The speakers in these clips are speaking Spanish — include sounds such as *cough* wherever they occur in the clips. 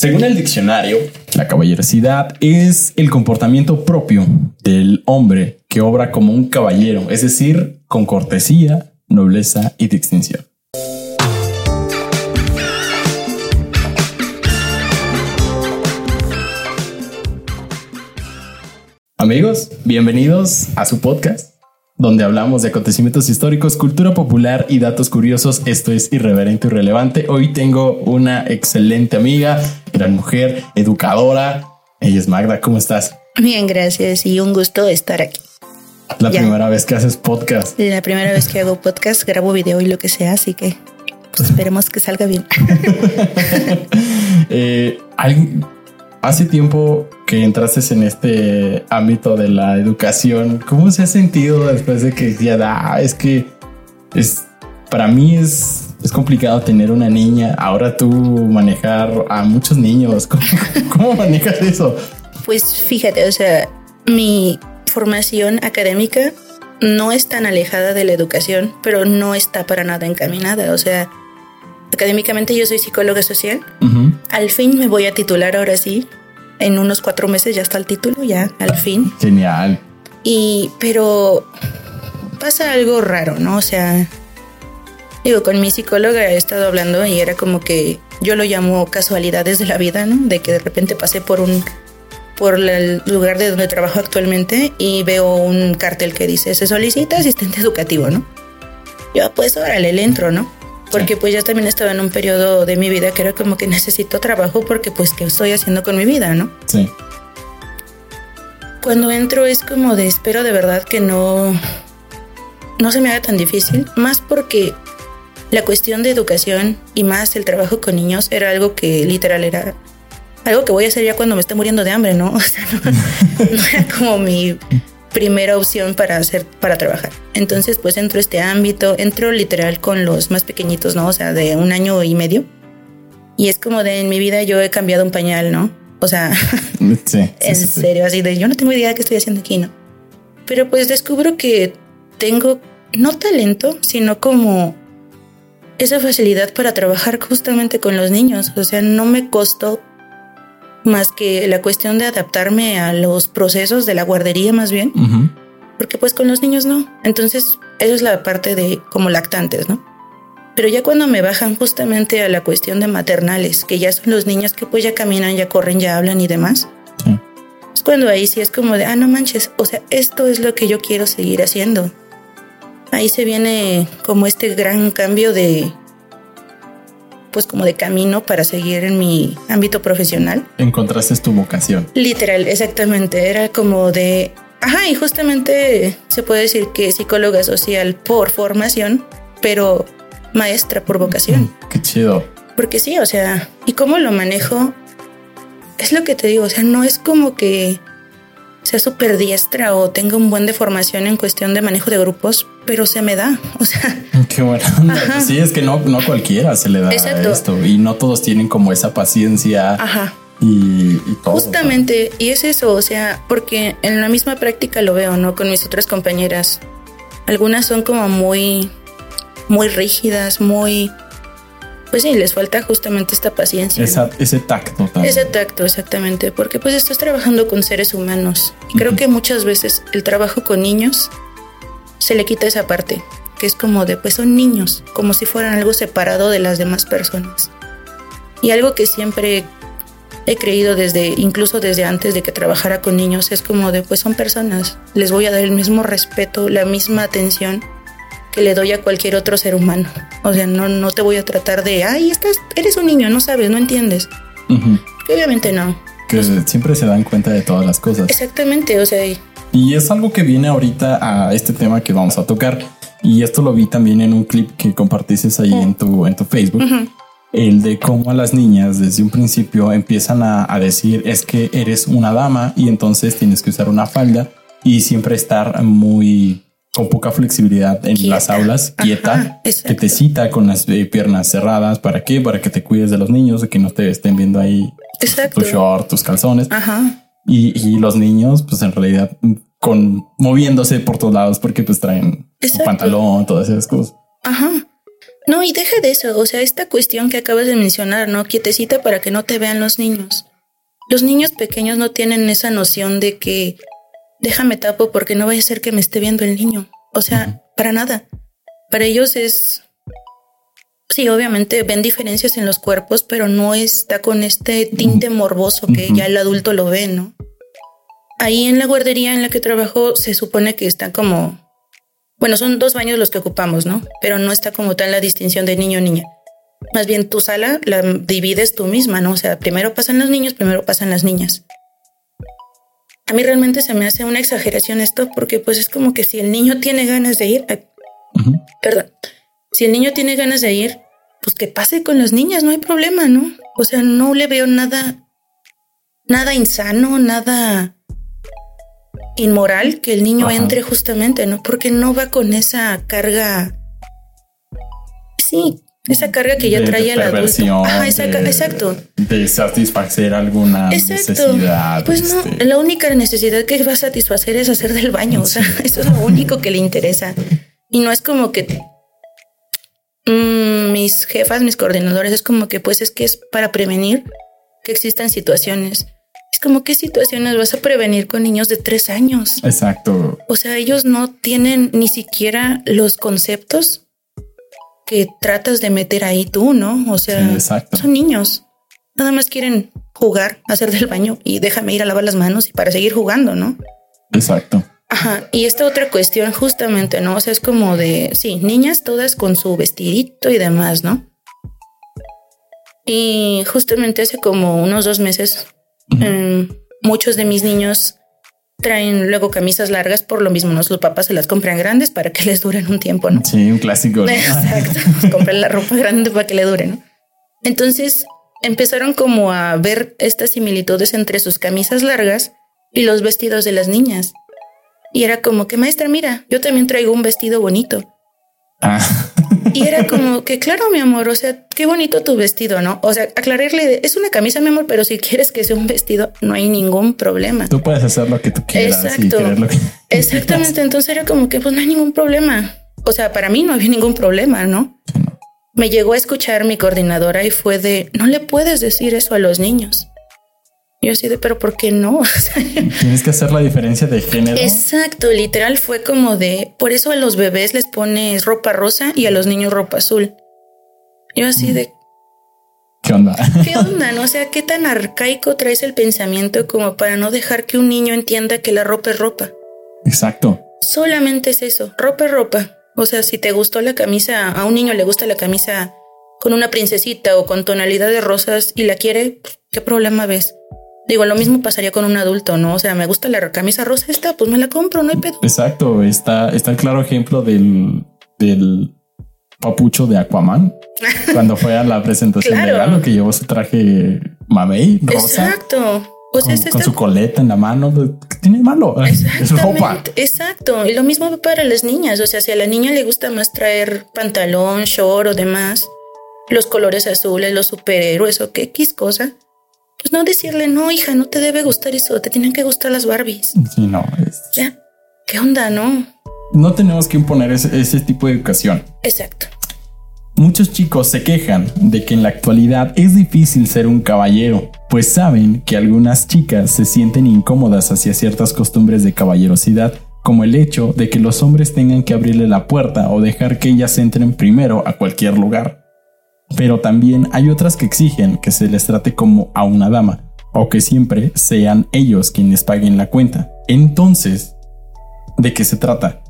Según el diccionario, la caballerosidad es el comportamiento propio del hombre que obra como un caballero, es decir, con cortesía, nobleza y distinción. Amigos, bienvenidos a su podcast, donde hablamos de acontecimientos históricos, cultura popular y datos curiosos. Esto es irreverente y relevante. Hoy tengo una excelente amiga, gran mujer, educadora. Ella es Magda. ¿Cómo estás? Bien, gracias y un gusto estar aquí. La primera vez que haces podcast. La primera vez que hago podcast, grabo video y lo que sea, así que pues, esperemos que salga bien. *laughs* eh, Hace tiempo que entraste en este ámbito de la educación, ¿cómo se ha sentido después de que ya da? Es que es para mí es, es complicado tener una niña. Ahora tú manejar a muchos niños. *laughs* ¿Cómo, manejas eso? Pues fíjate, o sea, mi formación académica no es tan alejada de la educación, pero no está para nada encaminada. O sea, académicamente yo soy psicóloga social. Al fin me voy a titular ahora sí. En unos cuatro meses ya está el título, ya, al fin. Genial. Y, pero pasa algo raro, ¿no? O sea, digo, con mi psicóloga he estado hablando y era como que yo lo llamo casualidades de la vida, ¿no? De que de repente pasé por un por el lugar de donde trabajo actualmente y veo un cartel que dice se solicita asistente educativo, ¿no? Yo pues órale, le entro, ¿no? Porque pues ya también estaba en un periodo de mi vida que era como que necesito trabajo porque pues qué estoy haciendo con mi vida, ¿no? Sí. Cuando entro es como de espero de verdad que no no se me haga tan difícil, más porque la cuestión de educación y más el trabajo con niños era algo que literal era algo que voy a hacer ya cuando me esté muriendo de hambre, ¿no? *laughs* O sea, no era como mi primera opción para hacer, para trabajar. Entonces, pues entro a este ámbito, entro literal con los más pequeñitos, ¿no? O sea, de un año y medio. Y es como de en mi vida yo he cambiado un pañal, ¿no? O sea, *laughs* *laughs* en serio, así de yo no tengo idea de qué estoy haciendo aquí, ¿no? Pero pues descubro que tengo no talento, sino como esa facilidad para trabajar justamente con los niños. O sea, no me costó más que la cuestión de adaptarme a los procesos de la guardería más bien, porque pues con los niños no. Entonces, eso es la parte de como lactantes, ¿no? Pero ya cuando me bajan justamente a la cuestión de maternales, que ya son los niños que pues ya caminan, ya corren, ya hablan y demás, es cuando ahí sí es como de, ah, no manches, o sea, esto es lo que yo quiero seguir haciendo. Ahí se viene como este gran cambio de, pues como de camino para seguir en mi ámbito profesional. Encontraste tu vocación. Literal, exactamente. Era como de, ajá, y justamente se puede decir que psicóloga social por formación, pero maestra por vocación. Qué chido. Porque sí, o sea, ¿y cómo lo manejo? Es lo que te digo, o sea, no es como que sea súper diestra o tenga un buen de formación en cuestión de manejo de grupos, pero se me da. *laughs* O sea, qué bueno. Sí, es que no, no cualquiera se le da esto y no todos tienen como esa paciencia. Ajá. Y, todo. Justamente, y es eso, o sea, porque en la misma práctica lo veo, ¿no? Con mis otras compañeras. Algunas son como muy, muy rígidas, muy pues sí, les falta justamente esta paciencia. Ese tacto también. Ese tacto, exactamente, porque pues estás trabajando con seres humanos. Y creo que muchas veces el trabajo con niños se le quita esa parte, que es como de, pues son niños, como si fueran algo separado de las demás personas. Y algo que siempre he creído desde, incluso desde antes de que trabajara con niños, es como de, pues son personas, les voy a dar el mismo respeto, la misma atención que le doy a cualquier otro ser humano. O sea, no, no te voy a tratar de, ay, estás, eres un niño, no sabes, no entiendes. obviamente no. Que siempre se dan cuenta de todas las cosas. Exactamente, o sea. Y es algo que viene ahorita a este tema que vamos a tocar. Y esto lo vi también en un clip que compartiste ahí en, tu, en tu Facebook. El de cómo a las niñas desde un principio empiezan a, a decir es que eres una dama y entonces tienes que usar una falda y siempre estar muy con poca flexibilidad en las aulas, quieta, que te cita con las eh, piernas cerradas. ¿Para qué? Para que te cuides de los niños, de que no te estén viendo ahí tu short, tus calzones. Y, los niños, pues en realidad, con moviéndose por todos lados porque pues traen su pantalón, todas esas cosas. Ajá. No, y deja de eso, o sea, esta cuestión que acabas de mencionar, ¿no? Quietecita para que no te vean los niños. Los niños pequeños no tienen esa noción de que déjame tapo porque no vaya a ser que me esté viendo el niño. O sea, para nada. Para ellos es... Sí, obviamente ven diferencias en los cuerpos, pero no está con este tinte morboso que ya el adulto lo ve, ¿no? Ahí en la guardería en la que trabajo se supone que está como bueno, son dos baños los que ocupamos, ¿no? Pero no está como tal la distinción de niño niña. Más bien tu sala la divides tú misma, ¿no? O sea, primero pasan los niños, primero pasan las niñas. A mí realmente se me hace una exageración esto porque pues es como que si el niño tiene ganas de ir, perdón, si el niño tiene ganas de ir, pues que pase con las niñas, no hay problema, ¿no? O sea, no le veo nada, nada insano, nada inmoral que el niño entre justamente, ¿no? Porque no va con esa carga. Sí, esa carga que ya trae el adulto. Ajá, exacto. De satisfacer alguna necesidad. Pues no, este. la única necesidad que va a satisfacer es hacer del baño. O sea, *laughs* eso es lo único que le interesa. Y no es como que mm, mis jefas, mis coordinadores, es como que pues es que es para prevenir que existan situaciones como qué situaciones vas a prevenir con niños de tres años. Exacto. O sea, ellos no tienen ni siquiera los conceptos que tratas de meter ahí tú, ¿no? O sea, son niños. Nada más quieren jugar, hacer del baño y déjame ir a lavar las manos y para seguir jugando, ¿no? Exacto. Ajá, y esta otra cuestión justamente, ¿no? O sea, es como de, sí, niñas todas con su vestidito y demás, ¿no? Y justamente hace como unos dos meses Em, muchos de mis niños traen luego camisas largas por lo mismo, ¿no? Sus papás se las compran grandes para que *laughs* les duren un tiempo, ¿no? Sí, un clásico. Exacto. *laughs* compran la ropa grande para que le dure, ¿no? Entonces empezaron como a ver estas similitudes entre sus camisas largas y los vestidos de las niñas. Y era como que, maestra, mira, yo también traigo un vestido bonito. Ah. Y era como que, claro, mi amor, o sea, qué bonito tu vestido, ¿no? O sea, aclararle, es una camisa, mi amor, pero si quieres que sea un vestido, no hay ningún problema. Tú puedes hacer lo que tú quieras. Exacto. *laughs* Exactamente. Entonces era como que, pues no hay ningún problema. O sea, para mí no había ningún problema, ¿no? Me llegó a escuchar mi coordinadora y fue de, no le puedes decir eso a los niños. Yo así de, pero ¿por qué no? *laughs* Tienes que hacer la diferencia de género. Exacto, literal fue como de, por eso a los bebés les pones ropa rosa y a los niños ropa azul. Yo así de... ¿Qué onda? ¿Qué onda? No? O sea, ¿qué tan arcaico traes el pensamiento como para no dejar que un niño entienda que la ropa es ropa? Exacto. Solamente es eso, ropa es ropa. O sea, si te gustó la camisa, a un niño le gusta la camisa con una princesita o con tonalidad de rosas y la quiere, ¿qué problema ves? Digo, lo mismo pasaría con un adulto, ¿no? O sea, me gusta la camisa rosa esta, pues me la compro, no hay pedo. Exacto, está, está el claro ejemplo del, del papucho de Aquaman *laughs* cuando fue a la presentación de algo que llevó su traje mamey rosa. Exacto. Pues con, su coleta en la mano, ¿qué tiene malo? *laughs* Es ropa. Exacto. Y lo mismo va para las niñas. O sea, si a la niña le gusta más traer pantalón, short o demás, los colores azules, los superhéroes o qué X cosa, pues no decirle, no, hija, no te debe gustar eso, te tienen que gustar las Barbies. Sí, no. Es... ¿Ya? ¿Qué onda, no? No tenemos que imponer ese, tipo de educación. Exacto. Muchos chicos se quejan de que en la actualidad es difícil ser un caballero, pues saben que algunas chicas se sienten incómodas hacia ciertas costumbres de caballerosidad, como el hecho de que los hombres tengan que abrirle la puerta o dejar que ellas entren primero a cualquier lugar pero también hay otras que exigen que se les trate como a una dama, o que siempre sean ellos quienes paguen la cuenta. Entonces, ¿de qué se trata?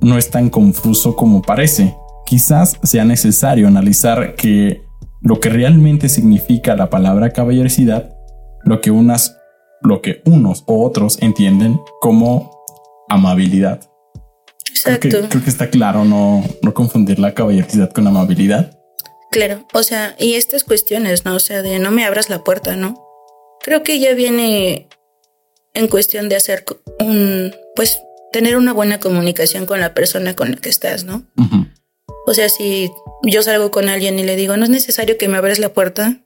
No es tan confuso como parece. Quizás sea necesario analizar que lo que realmente significa la palabra caballerosidad, lo que unas, lo que unos o otros entienden como amabilidad. Exacto. Creo que, está claro no, no confundir la caballerosidad con amabilidad. Claro, o sea, y estas cuestiones, ¿no? O sea, de no me abras la puerta, ¿no? Creo que ya viene en cuestión de hacer un, pues, tener una buena comunicación con la persona con la que estás, ¿no? O sea, si yo salgo con alguien y le digo, no es necesario que me abras la puerta,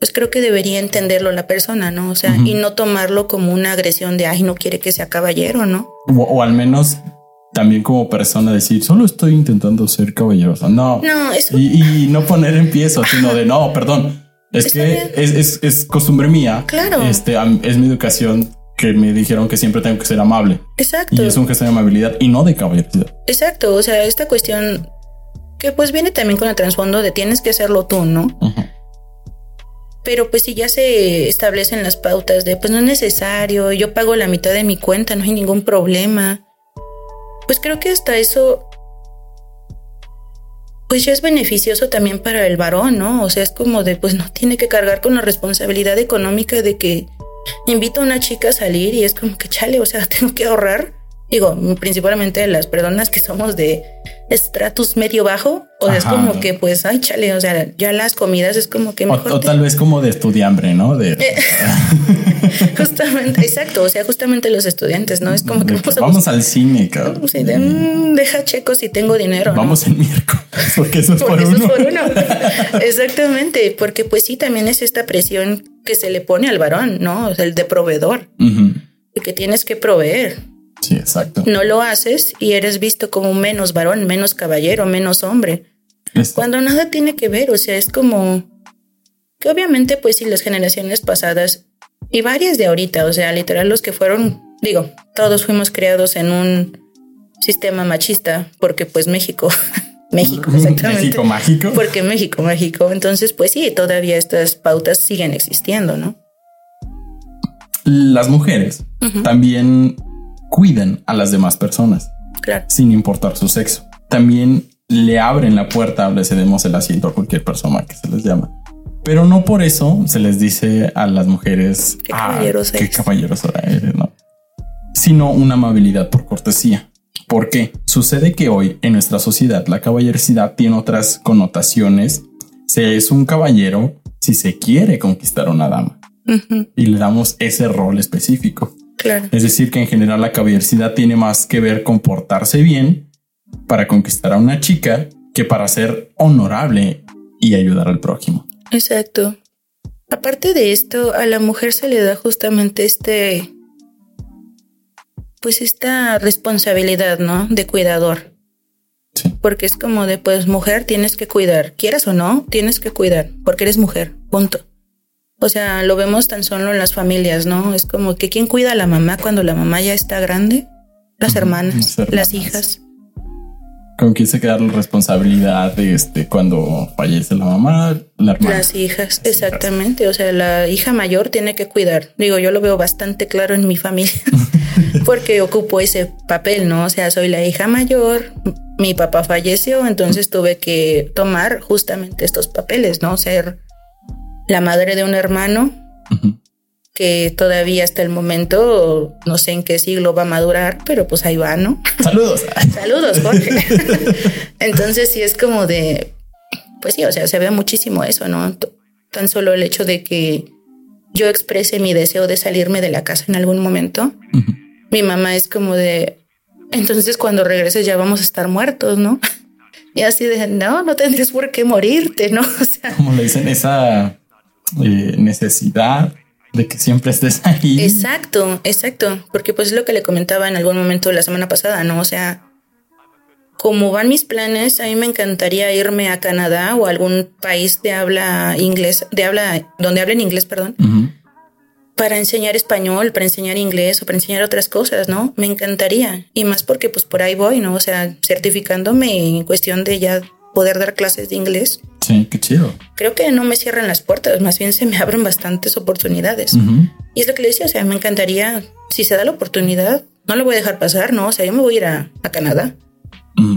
pues creo que debería entenderlo la persona, ¿no? O sea, y no tomarlo como una agresión de, ay, no quiere que sea caballero, ¿no? o al menos también como persona decir, solo estoy intentando ser caballerosa. No. No, eso. Y, *laughs* no poner en pie eso, sino de no, perdón. Es que es, es, costumbre mía. Claro. Este es mi educación que me dijeron que siempre tengo que ser amable. Exacto. Y es un gesto de amabilidad y no de caballerosidad. Exacto. O sea, esta cuestión que pues viene también con el trasfondo de tienes que hacerlo tú, ¿no? Pero pues si ya se establecen las pautas de pues no es necesario, yo pago la mitad de mi cuenta, no hay ningún problema. Pues creo que hasta eso pues ya es beneficioso también para el varón, ¿no? O sea, es como de pues no tiene que cargar con la responsabilidad económica de que invito a una chica a salir y es como que chale, o sea, *laughs* tengo que ahorrar. Digo, principalmente las personas que somos de estratus medio bajo, o sea, es como que pues, ay, chale, o sea, ya las comidas es como que mejor. O, tal vez como de estudiambre, ¿no? De... Eh, *laughs* justamente, exacto, o sea, justamente los estudiantes, ¿no? Es como que vamos, al cine, cabrón. Mm, deja checo si tengo dinero. Vamos el miércoles, porque eso es por uno. Es por uno. Exactamente, porque pues sí, también es esta presión que se le pone al varón, ¿no? O sea, el de proveedor, y que tienes que proveer. Sí, exacto. No lo haces y eres visto como menos varón, menos caballero, menos hombre. Cuando nada tiene que ver, o sea, es como que obviamente pues si las generaciones pasadas y varias de ahorita, o sea, literal los que fueron, digo, todos fuimos criados en un sistema machista porque pues México *laughs* México, exactamente. México mágico. Porque México mágico. Entonces, pues sí, todavía estas pautas siguen existiendo, ¿no? Las mujeres también cuidan a las demás personas. Sin importar su sexo. También le abren la puerta, le cedemos el asiento a cualquier persona que se les llama. Pero no por eso se les dice a las mujeres qué ah, caballeros, qué caballeros eres, ¿no? Sino una amabilidad por cortesía. ¿Por qué? Sucede que hoy en nuestra sociedad la caballerosidad tiene otras connotaciones. Se es un caballero si se quiere conquistar a una dama y le damos ese rol específico. Es decir, que en general la caballerosidad tiene más que ver con portarse bien para conquistar a una chica que para ser honorable y ayudar al prójimo. Exacto. Aparte de esto, a la mujer se le da justamente este, pues esta responsabilidad, ¿no? De cuidador. Sí. Porque es como de, pues mujer, tienes que cuidar, quieras o no, tienes que cuidar, porque eres mujer, punto. O sea, lo vemos tan solo en las familias, ¿no? Es como que quién cuida a la mamá cuando la mamá ya está grande, las hermanas, las, hijas. ¿Con quién se queda la responsabilidad de este cuando fallece la mamá, la hermana? Las hijas, exactamente. O sea, la hija mayor tiene que cuidar. Digo, yo lo veo bastante claro en mi familia *laughs* porque ocupo ese papel, ¿no? O sea, soy la hija mayor, mi papá falleció, entonces tuve que tomar justamente estos papeles, ¿no? Ser la madre de un hermano que todavía hasta el momento no sé en qué siglo va a madurar, pero pues ahí va, ¿no? *laughs* Saludos. Saludos, Jorge. *laughs* Entonces sí es como de, pues sí, o sea, se ve muchísimo eso, ¿no? Tan solo el hecho de que yo exprese mi deseo de salirme de la casa en algún momento, mi mamá es como de, entonces cuando regreses ya vamos a estar muertos, ¿no? Y así de, no, no tendrías por qué morirte, ¿no? *laughs* O sea, como le dicen, esa eh, necesidad de que siempre estés ahí. Exacto, exacto, porque pues es lo que le comentaba en algún momento la semana pasada, ¿no? O sea, como van mis planes, a mí me encantaría irme a Canadá o a algún país de habla inglés, de habla, donde hablen inglés, perdón, para enseñar español, para enseñar inglés o para enseñar otras cosas, ¿no? Me encantaría. Y más porque pues por ahí voy, ¿no? O sea, certificándome en cuestión de ya poder dar clases de inglés. Sí, qué chido. Creo que no me cierran las puertas, más bien se me abren bastantes oportunidades. Y es lo que le decía, o sea, me encantaría, si se da la oportunidad, no lo voy a dejar pasar, ¿no? O sea, yo me voy a ir a, Canadá.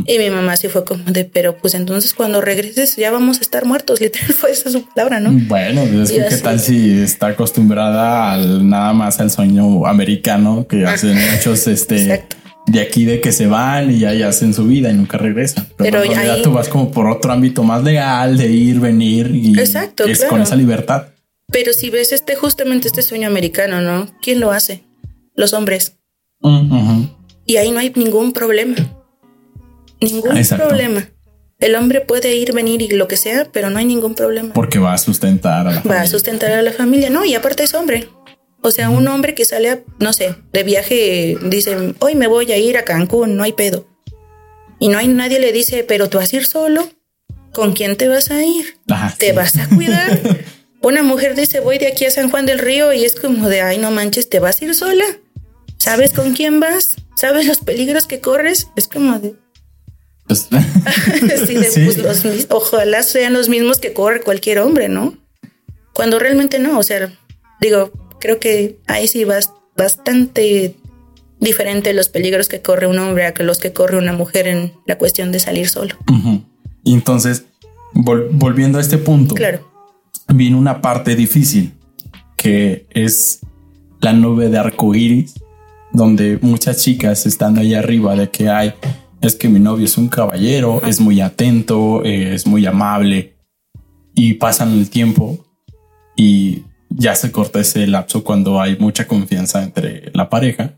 Y mi mamá sí fue como de, pero pues entonces cuando regreses ya vamos a estar muertos, *laughs* literal fue esa su palabra, ¿no? Bueno, es que qué tal si está acostumbrada al nada más al sueño americano que hacen muchos este Exacto de aquí de que se van y ahí hacen su vida y nunca regresan. Pero, en realidad tú vas como por otro ámbito más legal de ir, venir y Exacto, es con esa libertad. Pero si ves este justamente este sueño americano, ¿no? ¿Quién lo hace? Los hombres. Y ahí no hay ningún problema. Ningún problema. El hombre puede ir, venir y lo que sea, pero no hay ningún problema. Porque va a sustentar a la familia. Va a sustentar a la familia, no, y aparte es hombre. O sea, un hombre que sale, a, no sé, de viaje, dice, hoy me voy a ir a Cancún, no hay pedo. Y no hay nadie le dice, pero tú vas a ir solo. ¿Con quién te vas a ir? Ah, ¿Te sí. vas a cuidar? *laughs* Una mujer dice, voy de aquí a San Juan del Río y es como de, ay, no manches, ¿te vas a ir sola? ¿Sabes con quién vas? ¿Sabes los peligros que corres? Es como de, Pues, *laughs* sí, de, *laughs* Sí. pues, los ojalá sean los mismos que corre cualquier hombre, ¿no? Cuando realmente no, o sea, digo, creo que ahí sí vas bastante diferente los peligros que corre un hombre a que los que corre una mujer en la cuestión de salir solo. Y entonces, vol- volviendo a este punto, Claro, viene una parte difícil que es la nube de arco iris, donde muchas chicas están ahí arriba de que hay, es que mi novio es un caballero, es muy atento, eh, es muy amable, y pasan el tiempo y ya se corta ese lapso cuando hay mucha confianza entre la pareja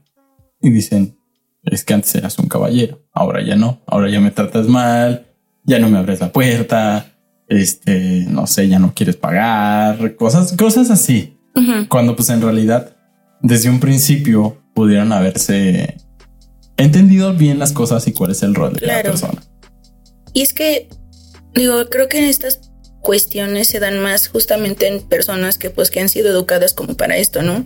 y dicen, es que antes eras un caballero, ahora ya no, ahora ya me tratas mal, ya no me abres la puerta, este, no sé, ya no quieres pagar, cosas, cosas así. Cuando pues en realidad desde un principio pudieron haberse entendido bien las cosas y cuál es el rol de cada Claro. persona. Y es que, digo, creo que estas cuestiones se dan más justamente en personas que pues que han sido educadas como para esto, ¿no?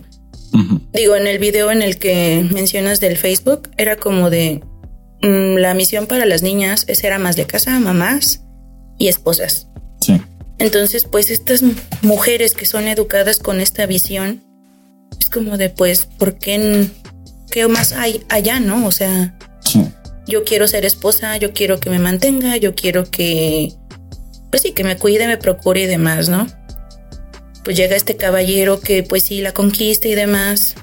Digo, en el video en el que mencionas del Facebook, era como de mm, la misión para las niñas es ser amas de casa, mamás y esposas. Sí, Entonces, pues estas mujeres que son educadas con esta visión, es como de, pues, ¿por qué, qué más hay allá, no? O sea, sí, yo quiero ser esposa, yo quiero que me mantenga, yo quiero que, pues sí, que me cuide, me procure y demás, ¿no? Pues llega este caballero que pues sí la conquista y demás,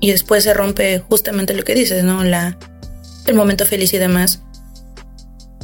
y después se rompe justamente lo que dices, ¿no? La, el momento feliz y demás.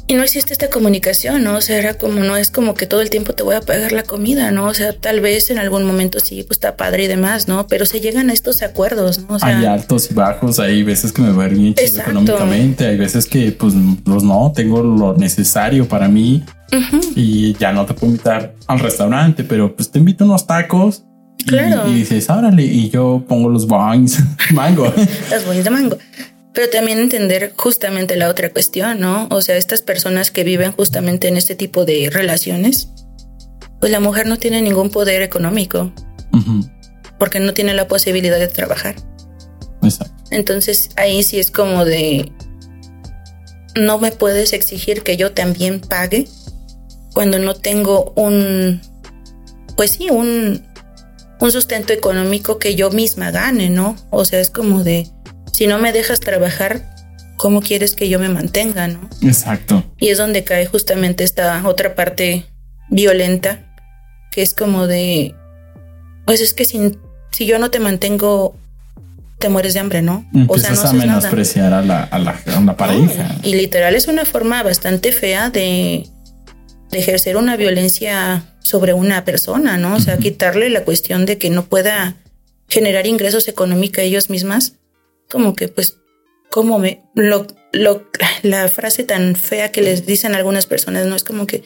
Y no existe esta comunicación, ¿no? O sea, era como, no es como que todo el tiempo te voy a pagar la comida, ¿no? O sea, tal vez en algún momento sí, pues está padre y demás, ¿no? Pero se llegan a estos acuerdos, ¿no? O sea, hay altos y bajos, hay veces que me va a ir bien chido económicamente, hay veces que pues, pues no, tengo lo necesario para mí ujú, y ya no te puedo invitar al restaurante, pero pues te invito unos tacos. y- Claro. Y, dices, árale, y yo pongo los wines, *laughs* mango. las bolas de mango. Pero también entender justamente la otra cuestión, ¿no? O sea, estas personas que viven justamente en este tipo de relaciones, pues la mujer no tiene ningún poder económico Ujú, porque no tiene la posibilidad de trabajar. Exacto. Entonces ahí sí es como de, no me puedes exigir que yo también pague cuando no tengo un, pues sí, un, un sustento económico que yo misma gane, ¿no? O sea, es como de, si no me dejas trabajar, ¿cómo quieres que yo me mantenga, no? Exacto. Y es donde cae justamente esta otra parte violenta, que es como de, pues es que si, si yo no te mantengo, te mueres de hambre, ¿no? Empiezas a haces nada. menospreciar a la, a la, a la pareja. Y literal es una forma bastante fea de, de ejercer una violencia sobre una persona, ¿no? O sea, quitarle la cuestión de que no pueda generar ingresos económicos ellos mismas, como que pues, como me, lo, lo, la frase tan fea que les dicen algunas personas, ¿no? Es como que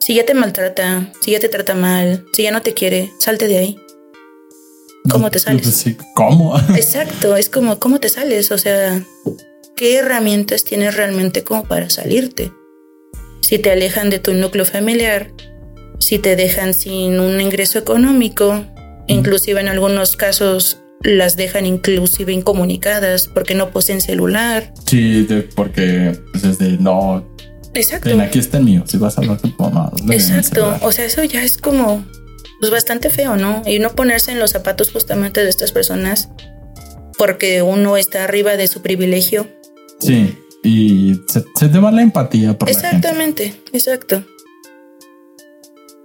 si ya te maltrata, si ya te trata mal, si ya no te quiere, salte de ahí. ¿Cómo te sales? Pues sí, ¿Cómo? *laughs* Exacto, es como, ¿cómo te sales? O sea, ¿qué herramientas tienes realmente como para salirte? Si te alejan de tu núcleo familiar, si te dejan sin un ingreso económico, inclusive en algunos casos las dejan inclusive incomunicadas porque no poseen celular. Sí, de- porque pues es de no, Exacto. ven, aquí está el mío. Si vas a hablar con tu mamá, Exacto. O sea, eso ya es como pues bastante feo, ¿no? Y no ponerse en los zapatos justamente de estas personas porque uno está arriba de su privilegio. Sí, y se, se te va la empatía por la gente. Exactamente, exacto.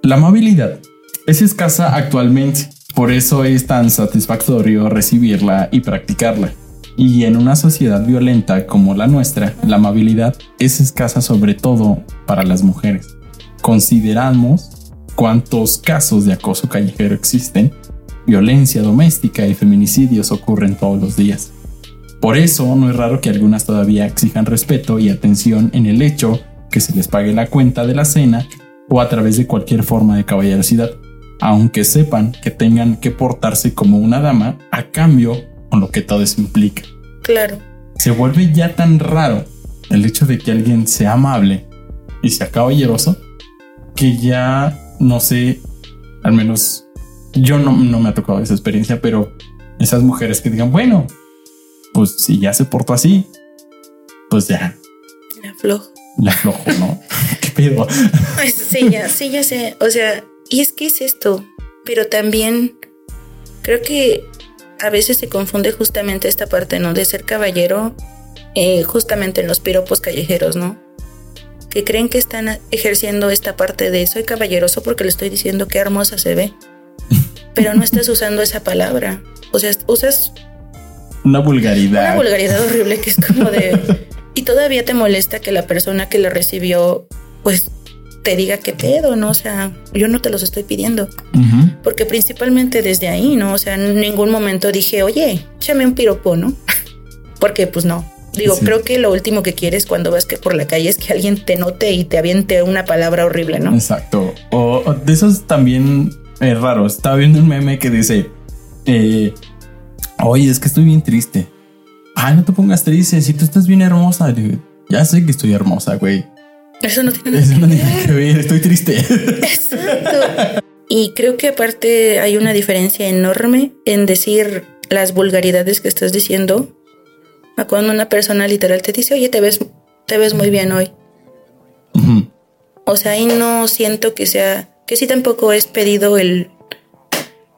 La amabilidad es escasa actualmente, por eso es tan satisfactorio recibirla y practicarla. Y en una sociedad violenta como la nuestra, la amabilidad es escasa sobre todo para las mujeres. Consideramos cuántos casos de acoso callejero existen, violencia doméstica y feminicidios ocurren todos los días. Por eso no es raro que algunas todavía exijan respeto y atención en el hecho que se les pague la cuenta de la cena o a través de cualquier forma de caballerosidad, aunque sepan que tengan que portarse como una dama a cambio con lo que todo eso implica. Claro. Se vuelve ya tan raro el hecho de que alguien sea amable y sea caballeroso, que ya no sé, al menos yo no, no me ha tocado esa experiencia, pero esas mujeres que digan, bueno, pues si ya se portó así, pues ya. La aflojo. La aflojo, ¿no? *laughs* ¿Qué pedo? *laughs* Pues sí, ya, sí, ya sé. O sea, y es que es esto, pero también creo que a veces se confunde justamente esta parte, ¿no? De ser caballero, eh, justamente en los piropos callejeros, ¿no? Que creen que están ejerciendo esta parte de soy caballeroso porque le estoy diciendo qué hermosa se ve. *laughs* Pero no estás usando esa palabra. O sea, usas una vulgaridad. Una vulgaridad horrible que es como de... *laughs* y todavía te molesta que la persona que la recibió, pues te diga qué pedo, ¿no? O sea, yo no te los estoy pidiendo. Porque principalmente desde ahí, ¿no? O sea, en ningún momento dije, oye, échame un piropo, ¿no? *laughs* Porque pues no. Digo, creo que lo último que quieres cuando vas que por la calle es que alguien te note y te aviente una palabra horrible, ¿no? Exacto. O, de esos también es raro. Estaba viendo un meme que dice, eh, oye, es que estoy bien triste. Ay, no te pongas triste, si tú estás bien hermosa. Ya sé que estoy hermosa, güey. Eso no tiene, nada que ver, estoy triste. Exacto. Y creo que aparte hay una diferencia enorme en decir las vulgaridades que estás diciendo a cuando una persona literal te dice, oye, te ves, te ves muy bien hoy. O sea, ahí no siento que sea, que sí tampoco es pedido el,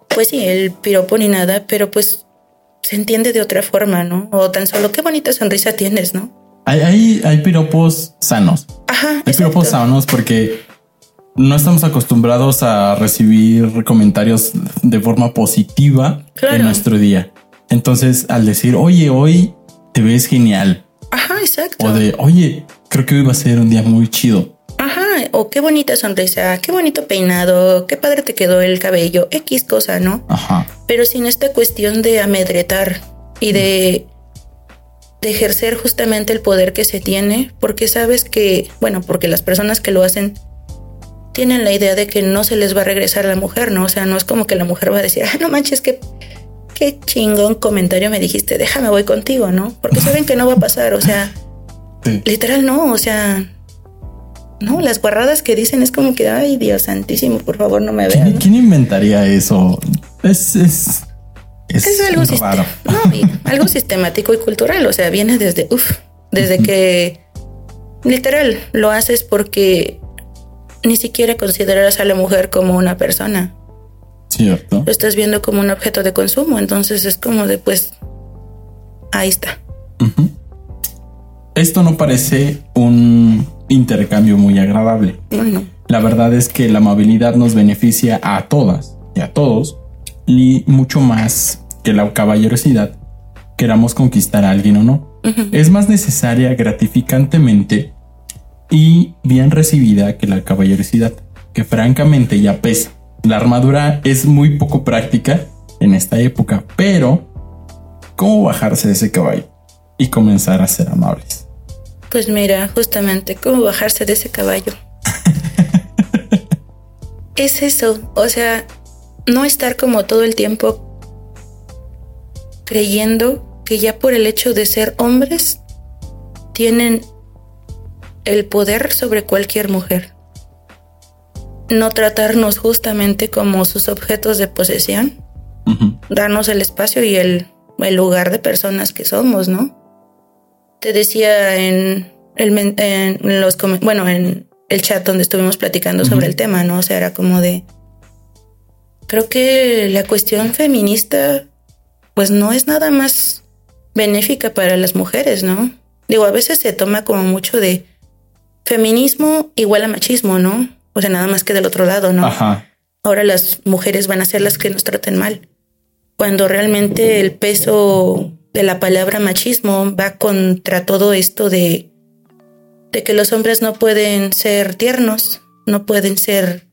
pues sí, el piropo ni nada, pero pues se entiende de otra forma, ¿no? O tan solo qué bonita sonrisa tienes, ¿no? Hay, hay, piropos sanos. Ajá. Hay piropos sanos porque no estamos acostumbrados a recibir comentarios de forma positiva en nuestro día. Entonces, al decir, oye, hoy te ves genial. Ajá, exacto. O de, oye, creo que hoy va a ser un día muy chido. Ajá, o qué bonita sonrisa, qué bonito peinado, qué padre te quedó el cabello, X cosa, ¿no? Ajá. Pero sin esta cuestión de amedretar y de de ejercer justamente el poder que se tiene, porque sabes que, bueno, porque las personas que lo hacen tienen la idea de que no se les va a regresar a la mujer, ¿no? O sea, no es como que la mujer va a decir, ah, no manches, que qué chingón comentario me dijiste, déjame voy contigo, ¿no? Porque *laughs* saben que no va a pasar, o sea, literal no, o sea, no, las guarradas que dicen es como que, ay, Dios santísimo, por favor, no me veas. ¿Quién, inventaría eso? Es, es es, algo, *laughs* algo sistemático y cultural, o sea, viene desde, uff, desde que literal lo haces porque ni siquiera consideras a la mujer como una persona. Cierto. Lo estás viendo como un objeto de consumo, entonces es como de, pues, ahí está. Esto no parece un intercambio muy agradable. Bueno. La verdad es que la amabilidad nos beneficia a todas y a todos y mucho más que la caballerosidad queramos conquistar a alguien o no. Es más necesaria gratificantemente y bien recibida que la caballerosidad, que francamente ya pesa. La armadura es muy poco práctica en esta época, pero ¿cómo bajarse de ese caballo y comenzar a ser amables? Pues mira, justamente, ¿cómo bajarse de ese caballo? *laughs* es eso, o sea, no estar como todo el tiempo creyendo que ya por el hecho de ser hombres tienen el poder sobre cualquier mujer. No tratarnos justamente como sus objetos de posesión, darnos el espacio y el, lugar de personas que somos, ¿no? Te decía en, el, en los bueno, en el chat donde estuvimos platicando sobre el tema, ¿no? O sea, era como de creo que la cuestión feminista pues no es nada más benéfica para las mujeres, ¿no? Digo, a veces se toma como mucho de feminismo igual a machismo, ¿no? O sea, nada más que del otro lado, ¿no? Ajá. Ahora las mujeres van a ser las que nos traten mal. Cuando realmente el peso de la palabra machismo va contra todo esto de, de que los hombres no pueden ser tiernos, no pueden ser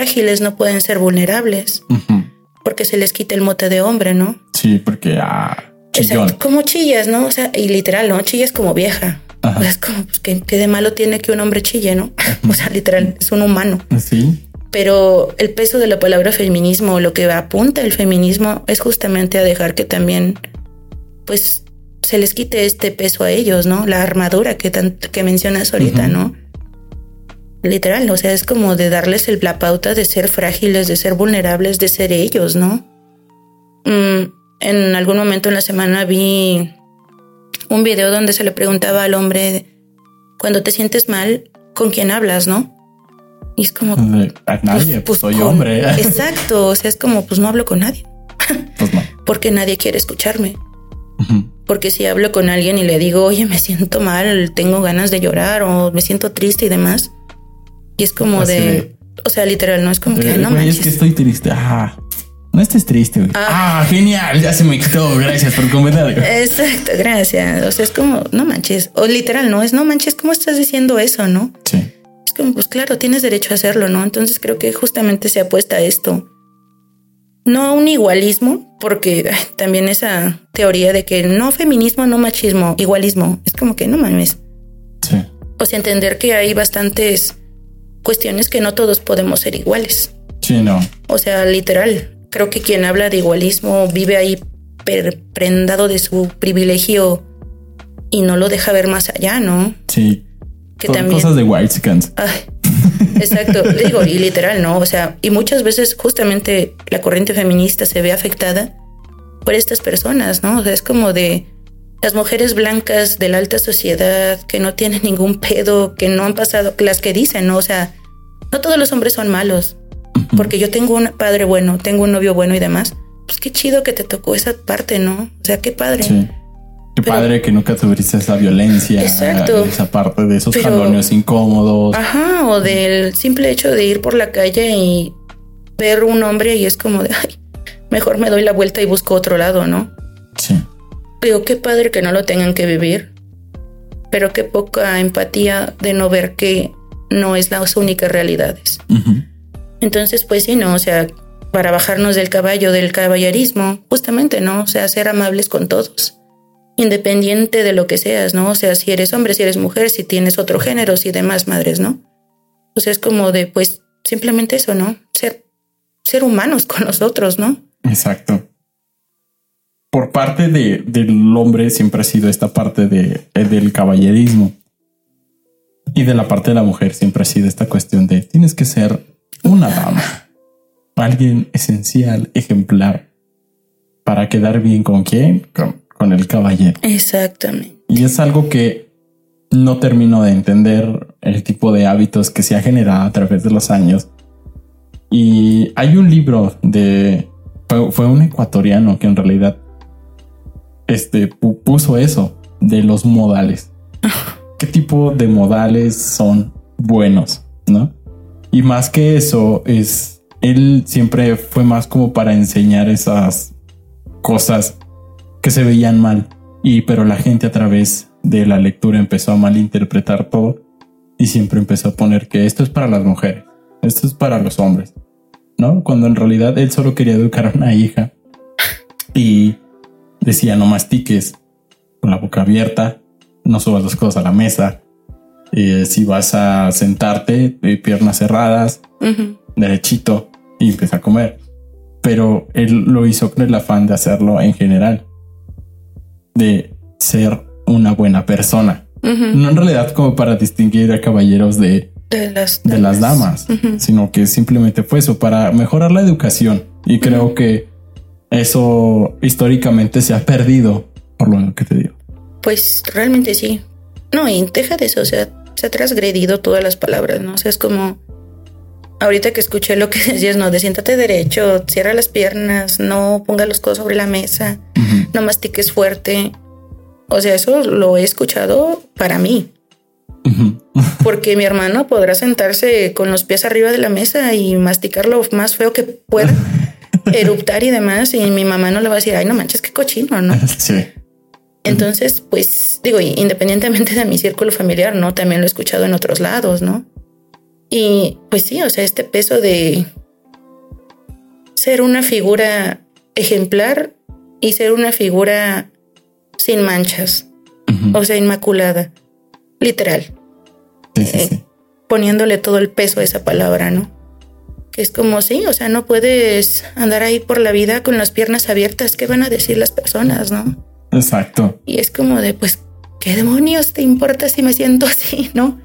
frágiles, no pueden ser vulnerables porque se les quita el mote de hombre, ¿no? Sí, porque ah, chillón. Como chillas, ¿no? O sea, y literal, ¿no? Chillas como vieja. es como, pues, ¿qué, de malo tiene que un hombre chille, no? *laughs* o sea, literal, es un humano. Sí. Pero el peso de la palabra feminismo, lo que apunta el feminismo, es justamente a dejar que también, pues, se les quite este peso a ellos, ¿no? La armadura que, que mencionas ahorita, ¿no? Literal, o sea, es como de darles el, la pauta de ser frágiles, de ser vulnerables, de ser ellos, ¿no? Mm, en algún momento en la semana vi un video donde se le preguntaba al hombre, cuando te sientes mal, ¿con quién hablas, no? Y es como... A nadie, pues, pues soy hombre. *laughs* Exacto, o sea, es como, pues no hablo con nadie. *laughs* Pues no. Porque nadie quiere escucharme. Porque si hablo con alguien y le digo, oye, me siento mal, tengo ganas de llorar o me siento triste y demás, y es como de, o sea, literal, no es como que no manches. Es que estoy triste. No estés triste, güey. Ah. ah. genial, ya se me quitó. Gracias por comentar. Exacto, gracias. O sea, es como, no manches. O literal, no es, no manches, ¿cómo estás diciendo eso, no? Sí. Es como, pues claro, tienes derecho a hacerlo, ¿no? Entonces creo que justamente se apuesta a esto. No a un igualismo, porque también esa teoría de que no feminismo, no machismo, igualismo. Es como que no mames. Sí. O sea, entender que hay bastantes cuestiones que no todos podemos ser iguales. Sí, no. O sea, literal, creo que quien habla de igualismo vive ahí prendado de su privilegio y no lo deja ver más allá, ¿no? Sí. Que también cosas de white exacto, *laughs* digo, y literal, ¿no? O sea, y muchas veces justamente la corriente feminista se ve afectada por estas personas, ¿no? O sea, es como de las mujeres blancas de la alta sociedad que no tienen ningún pedo, que no han pasado, las que dicen, ¿no? O sea, no todos los hombres son malos, porque yo tengo un padre bueno, tengo un novio bueno y demás. Pues qué chido que te tocó esa parte, ¿no? O sea, qué padre. Sí. Qué padre que nunca tuviste esa violencia. Exacto. Esa parte de esos jalones incómodos. Ajá, o del simple hecho de ir por la calle y ver un hombre y es como de, ay, mejor me doy la vuelta y busco otro lado, ¿no? Sí. Digo, qué padre que no lo tengan que vivir, pero qué poca empatía de no ver que no es las únicas realidades. Entonces, pues sí, no, o sea, para bajarnos del caballo del caballerismo, justamente, ¿no? O sea, ser amables con todos, independiente de lo que seas, ¿no? O sea, si eres hombre, si eres mujer, si tienes otro género, si demás madres, ¿no? O sea, es como de, pues, simplemente eso, ¿no? Ser, ser humanos *laughs* con nosotros, ¿no? Exacto por parte de, del hombre siempre ha sido esta parte de, eh, del caballerismo. Y de la parte de la mujer siempre ha sido esta cuestión de tienes que ser una dama, alguien esencial, ejemplar, para quedar bien con quién, con, con el caballero. Exactamente. Y es algo que no termino de entender el tipo de hábitos que se ha generado a través de los años. Y hay un libro de... fue un ecuatoriano que en realidad este, puso eso de los modales. *laughs* ¿Qué tipo de modales son buenos? ¿No? Y más que eso, es, él siempre fue más como para enseñar esas cosas que se veían mal. Y pero la gente a través de la lectura empezó a malinterpretar todo y siempre empezó a poner que esto es para las mujeres, esto es para los hombres, ¿no? Cuando en realidad él solo quería educar a una hija *laughs* y decía no mastiques con la boca abierta, no subas las cosas a la mesa. Eh, si vas a sentarte, eh, piernas cerradas, derechito y empieza a comer. Pero él lo hizo con el afán de hacerlo en general, de ser una buena persona. No en realidad como para distinguir a caballeros de, de las damas, de las damas sino que simplemente fue eso, para mejorar la educación. Y creo que eso históricamente se ha perdido, por lo que te digo. Pues realmente sí. No, y deja de eso, o sea, se ha transgredido todas las palabras, ¿no? O sea, es como ahorita que escuché lo que *laughs* decías, no, de siéntate derecho, cierra las piernas, no ponga los codos sobre la mesa, no mastiques fuerte. O sea, eso lo he escuchado para mí. *laughs* Porque mi hermano podrá sentarse con los pies arriba de la mesa y masticar lo más feo que pueda. *laughs* eruptar y demás, y mi mamá no le va a decir, ay, no manches, qué cochino, ¿no? *laughs* Sí. Entonces, pues digo, independientemente de mi círculo familiar, ¿no? También lo he escuchado en otros lados, ¿no? Y pues sí, o sea, este peso de ser una figura ejemplar y ser una figura sin manchas, o sea, inmaculada, literal. Eh, poniéndole todo el peso a esa palabra, ¿no? Que es como, sí, o sea, no puedes andar ahí por la vida con las piernas abiertas. ¿Qué van a decir las personas, no? Exacto. Y es como de, pues, ¿qué demonios te importa si me siento así, *laughs* no?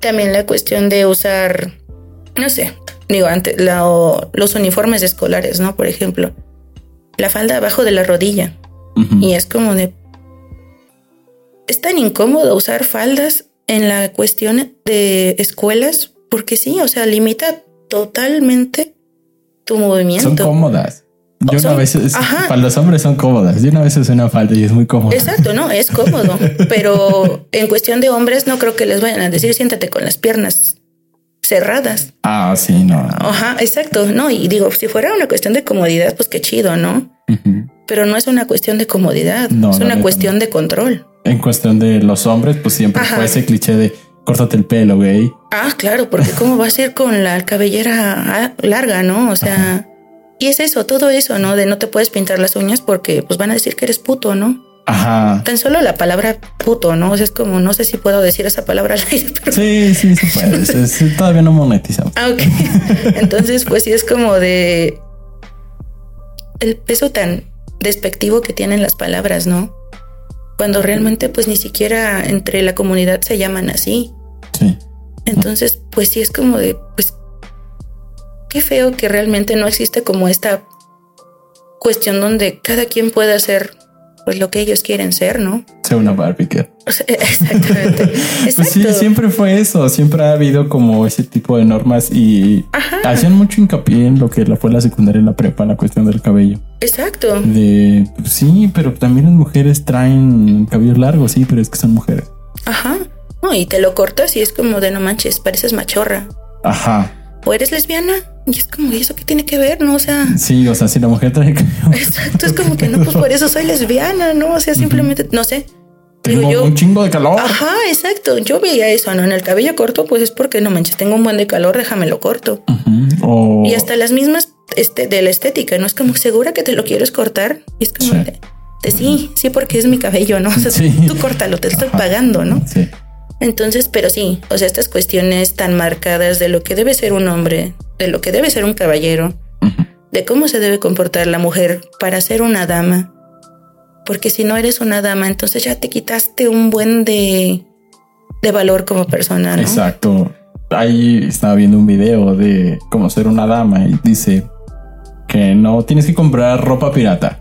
También la cuestión de usar, no sé, digo, antes, los uniformes escolares, ¿no? Por ejemplo, la falda abajo de la rodilla. Y es como de, es tan incómodo usar faldas en la cuestión de escuelas porque sí, o sea, limita totalmente tu movimiento. Son cómodas. Yo una vez, para los hombres son cómodas. Yo una vez usé una falda y es muy cómodo. Exacto, no, es cómodo. *laughs* pero en cuestión de hombres no creo que les vayan a decir siéntate con las piernas cerradas. Ah, sí, no. Ajá, exacto. No, y digo, si fuera una cuestión de comodidad, pues qué chido, ¿no? Pero no es una cuestión de comodidad, es una cuestión de control. En cuestión de los hombres, pues siempre fue ese cliché de córtate el pelo, güey. Ah, claro, porque cómo va a ser con la cabellera ah, larga, ¿no? O sea, y es eso, todo eso, ¿no? De no te puedes pintar las uñas porque pues van a decir que eres puto, ¿no? Ajá. Tan solo la palabra puto, ¿no? O sea, es como, no sé si puedo decir esa palabra al aire, pero... Sí, sí, sí puedes. *laughs* todavía no monetizamos. Ah, ok. Entonces, pues sí es como de... El peso tan despectivo que tienen las palabras, ¿no? Cuando realmente, pues ni siquiera entre la comunidad se llaman así. Sí. Entonces, pues sí es como de, pues qué feo que realmente no existe como esta cuestión donde cada quien pueda hacer pues lo que ellos quieren ser, ¿no? Sea una Barbie *laughs* exactamente. *laughs* Pues sí, siempre fue eso. Siempre ha habido como ese tipo de normas y hacían mucho hincapié en lo que fue la secundaria y la prepa, la cuestión del cabello. Exacto. De pues sí, pero también las mujeres traen cabello largo, sí, pero es que son mujeres. Ajá. No, y te lo cortas y es como de no manches, pareces machorra. Ajá o eres lesbiana. Y es como, ¿y eso qué tiene que ver? No, o sea. Sí, o sea, si la mujer trae *laughs* Exacto, es como que no, pues por eso soy lesbiana, ¿no? O sea, simplemente, no sé. Tengo yo, un chingo de calor. Ajá, exacto. Yo veía eso, ¿no? En el cabello corto, pues es porque no manches, tengo un buen de calor, déjamelo corto. Y hasta las mismas este, de la estética, ¿no? Es como segura que te lo quieres cortar. Y es como de, sí, sí, porque es mi cabello, ¿no? O sea, tú córtalo, te estoy pagando, ¿no? Sí. Entonces, pero sí, o sea, estas cuestiones tan marcadas de lo que debe ser un hombre, de lo que debe ser un caballero, de cómo se debe comportar la mujer para ser una dama. Porque si no eres una dama, entonces ya te quitaste un buen de, de valor como persona. ¿no? Exacto. Ahí estaba viendo un video de cómo ser una dama y dice que no tienes que comprar ropa pirata.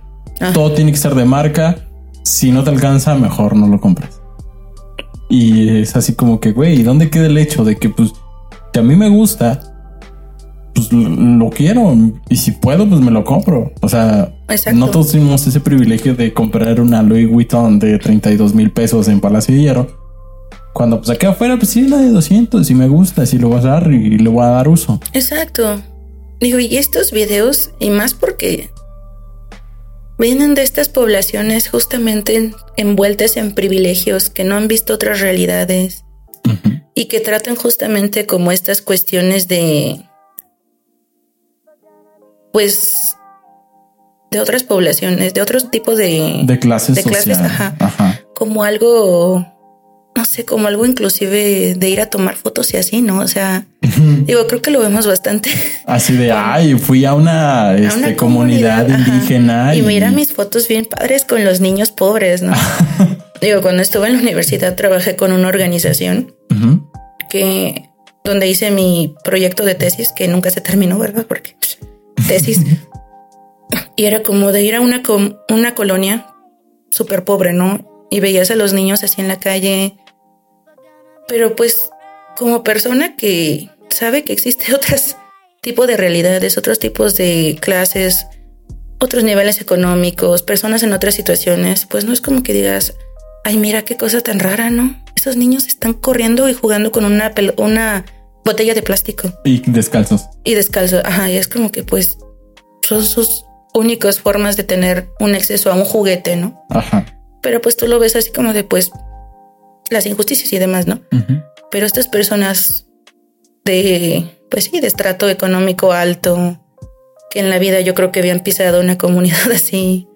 Todo tiene que ser de marca. Si no te alcanza, mejor no lo compres. Y es así como que, güey, ¿dónde queda el hecho de que, pues, que a mí me gusta, pues lo, quiero y si puedo, pues me lo compro. O sea, no todos tenemos ese privilegio de comprar una Louis Vuitton de 32 mil pesos en Palacio de Hierro. Cuando pues aquí afuera, pues sí, la de 200, si me gusta, si lo vas a dar y le voy a dar uso. Exacto. Digo, y estos videos, y más porque vienen de estas poblaciones justamente envueltas en privilegios que no han visto otras realidades y que tratan justamente como estas cuestiones de pues de otras poblaciones, de otros tipos de, de clases, de clases ajá, como algo no sé, como algo inclusive de ir a tomar fotos y así, ¿no? O sea, digo, creo que lo vemos bastante. Así de, *laughs* ay, fui a una, este, comunidad, indígena. Y, mira mis fotos bien padres con los niños pobres, ¿no? *laughs* digo, cuando estuve en la universidad trabajé con una organización que donde hice mi proyecto de tesis, que nunca se terminó, ¿verdad? Porque pues, tesis. y era como de ir a una, una colonia súper pobre, ¿no? y veías a los niños así en la calle. Pero pues como persona que sabe que existe *laughs* otros tipos de realidades, otros tipos de clases, otros niveles económicos, personas en otras situaciones, pues no es como que digas, ay, mira qué cosa tan rara, ¿no? Esos niños están corriendo y jugando con una, una botella de plástico. Y descalzos. Y descalzos, ajá, y es como que pues son sus únicas formas de tener un acceso a un juguete, ¿no? Ajá. Pero pues tú lo ves así como de pues las injusticias y demás, ¿no? Pero estas personas de, pues sí, de estrato económico alto, que en la vida yo creo que habían pisado una comunidad *laughs* así,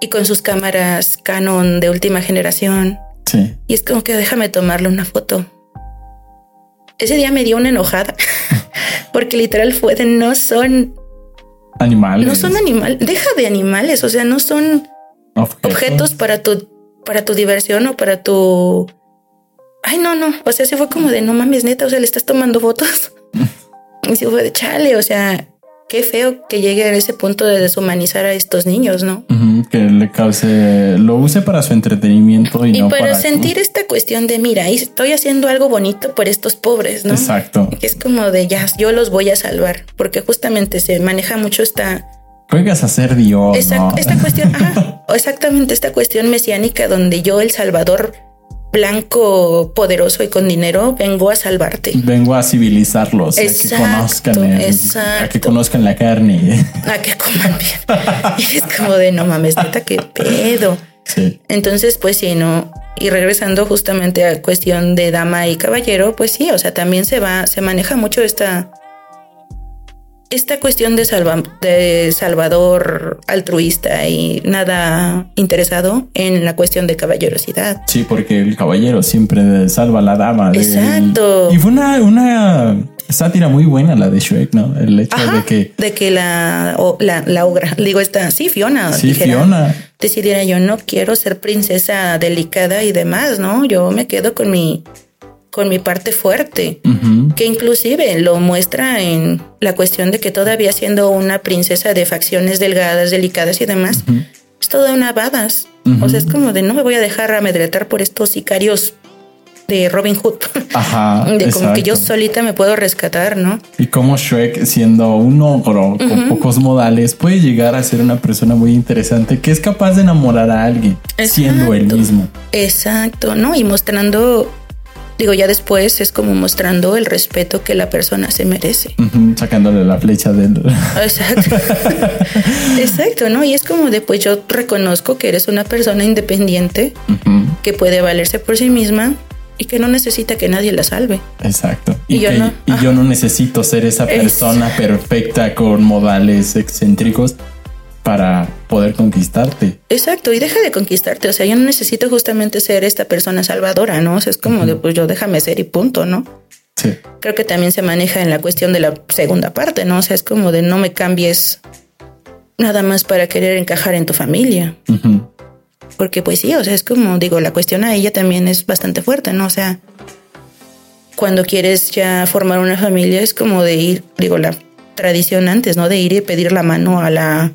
y con sus cámaras Canon de última generación. Sí. Y es como que déjame tomarle una foto. Ese día me dio una enojada, *laughs* porque literal fue de no son animales. No son animales, deja de animales, o sea, no son objetos, para tu para tu diversión o para tu Ay, no, no, o sea, se fue como de no mames, neta, o sea, le estás tomando fotos. *laughs* y se fue de chale, o sea, qué feo que llegue a ese punto de deshumanizar a estos niños, ¿no? que le cause, lo use para su entretenimiento y, y no para, para sentir esta cuestión de mira, estoy haciendo algo bonito por estos pobres, ¿no? Exacto. Que es como de ya, yo los voy a salvar, porque justamente se maneja mucho esta Juegas a ser Dios. esta, ¿no? esta cuestión, *laughs* ajá, exactamente esta cuestión mesiánica donde yo, el Salvador blanco, poderoso y con dinero, vengo a salvarte. Vengo a civilizarlos, a que conozcan, el- a que conozcan la carne. A que coman bien. *laughs* Y es como de no mames, neta, qué pedo. sí. Entonces, pues sí, no. Y regresando justamente a cuestión de dama y caballero, pues sí, o sea, también se va, se maneja mucho esta, esta cuestión de, salva, de salvador altruista y nada interesado en la cuestión de caballerosidad. Sí, porque el caballero siempre salva a la dama. Exacto. Y fue una, una sátira muy buena la de Shrek, ¿no? El hecho Ajá, de que de que la, o- la, la ogra, digo esta, sí, Fiona, sí, dijera, Fiona. decidiera yo no quiero ser princesa delicada y demás, ¿no? Yo me quedo con mi, con mi parte fuerte. Que inclusive lo muestra en la cuestión de que todavía siendo una princesa de facciones delgadas, delicadas y demás, es toda una badass. O sea, es como de no me voy a dejar amedretar por estos sicarios de Robin Hood. *laughs* Ajá. de como que yo solita me puedo rescatar, ¿no? Y como Shrek, siendo un ogro con pocos modales, puede llegar a ser una persona muy interesante que es capaz de enamorar a alguien siendo él mismo. Exacto, ¿no? Y mostrando, digo, ya después es como mostrando el respeto que la persona se merece. Sacándole la flecha del. Exacto. *laughs* Exacto, ¿no? Y es como de, pues yo reconozco que eres una persona independiente que puede valerse por sí misma y que no necesita que nadie la salve. Exacto. Y Y, yo que- no. y yo no necesito ser esa Es- persona perfecta con modales excéntricos para poder conquistarte. Exacto, y deja de conquistarte. O sea, yo no necesito justamente ser esta persona salvadora, ¿no? O sea, es como de, pues yo déjame ser y punto, ¿no? Sí. Creo que también se maneja en la cuestión de la segunda parte, ¿no? O sea, es como de no me cambies nada más para querer encajar en tu familia. Porque pues sí, o sea, es como digo, la cuestión a ella también es bastante fuerte, ¿no? O sea, cuando quieres ya formar una familia es como de ir, digo, la tradición antes, ¿no? De ir y pedir la mano a la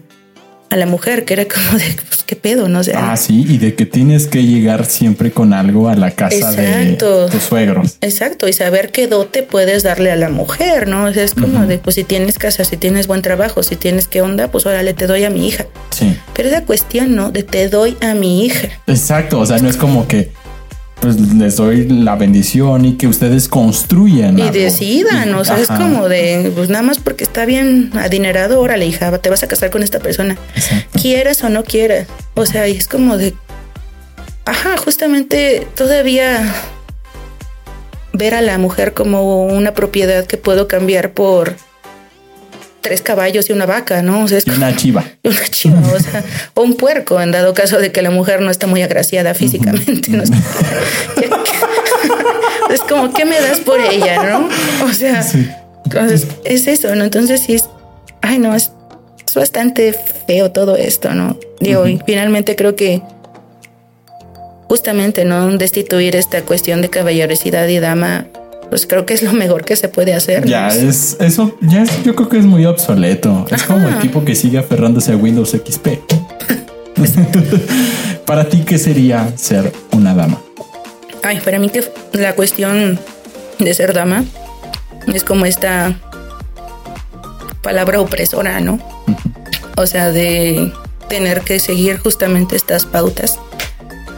a la mujer, que era como de, pues, qué pedo, ¿no? O sea, Ah, sí, y de que tienes que llegar siempre con algo a la casa Exacto. de tus suegros. Exacto, y saber qué dote puedes darle a la mujer, ¿no? O sea, es como de, pues si tienes casa, si tienes buen trabajo, si tienes qué onda, pues órale, te doy a mi hija. Sí. Pero esa cuestión, ¿no? De te doy a mi hija. Exacto. O sea, no es como que pues les doy la bendición y que ustedes construyan. Y algo. decidan, Y- o sea, es como de, pues nada más porque está bien adinerado, órale, hija, te vas a casar con esta persona. Exacto. Quieras o no quieras. O sea, y es como de, ajá, justamente todavía ver a la mujer como una propiedad que puedo cambiar por tres caballos y una vaca, ¿no? O sea, es una chiva. *laughs* una chiva, o sea, o un puerco, en dado caso de que la mujer no está muy agraciada físicamente. ¿no? *laughs* es como, ¿qué me das por ella, no? O sea, Sí. entonces es eso, ¿no? Entonces sí es, ay, no, es, es bastante feo todo esto, ¿no? Digo, y finalmente creo que justamente, ¿no? Destituir esta cuestión de caballerosidad y dama, pues creo que es lo mejor que se puede hacer. ¿no? Ya es eso, ya es, yo creo que es muy obsoleto. Es como el tipo que sigue aferrándose a Windows XP. *laughs* Para ti, ¿qué sería ser una dama? Ay, para mí que la cuestión de ser dama es como esta palabra opresora, ¿no? O sea, de tener que seguir justamente estas pautas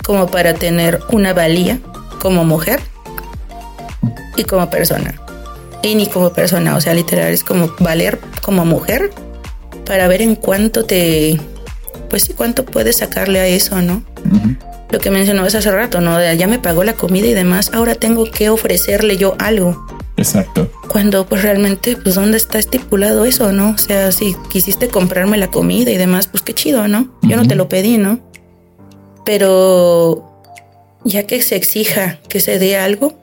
como para tener una valía como mujer y como persona. Y ni como persona, o sea, literal es como valer como mujer para ver en cuánto te, pues sí, cuánto puedes sacarle a eso, ¿no? Ujú. lo que mencionabas hace rato, ¿no? De, ya me pagó la comida y demás, ahora tengo que ofrecerle yo algo. Exacto. Cuando pues realmente, pues ¿dónde está estipulado eso, no? O sea, si quisiste comprarme la comida y demás, pues qué chido, ¿no? Yo no te lo pedí, ¿no? Pero ya que se exija que se dé algo,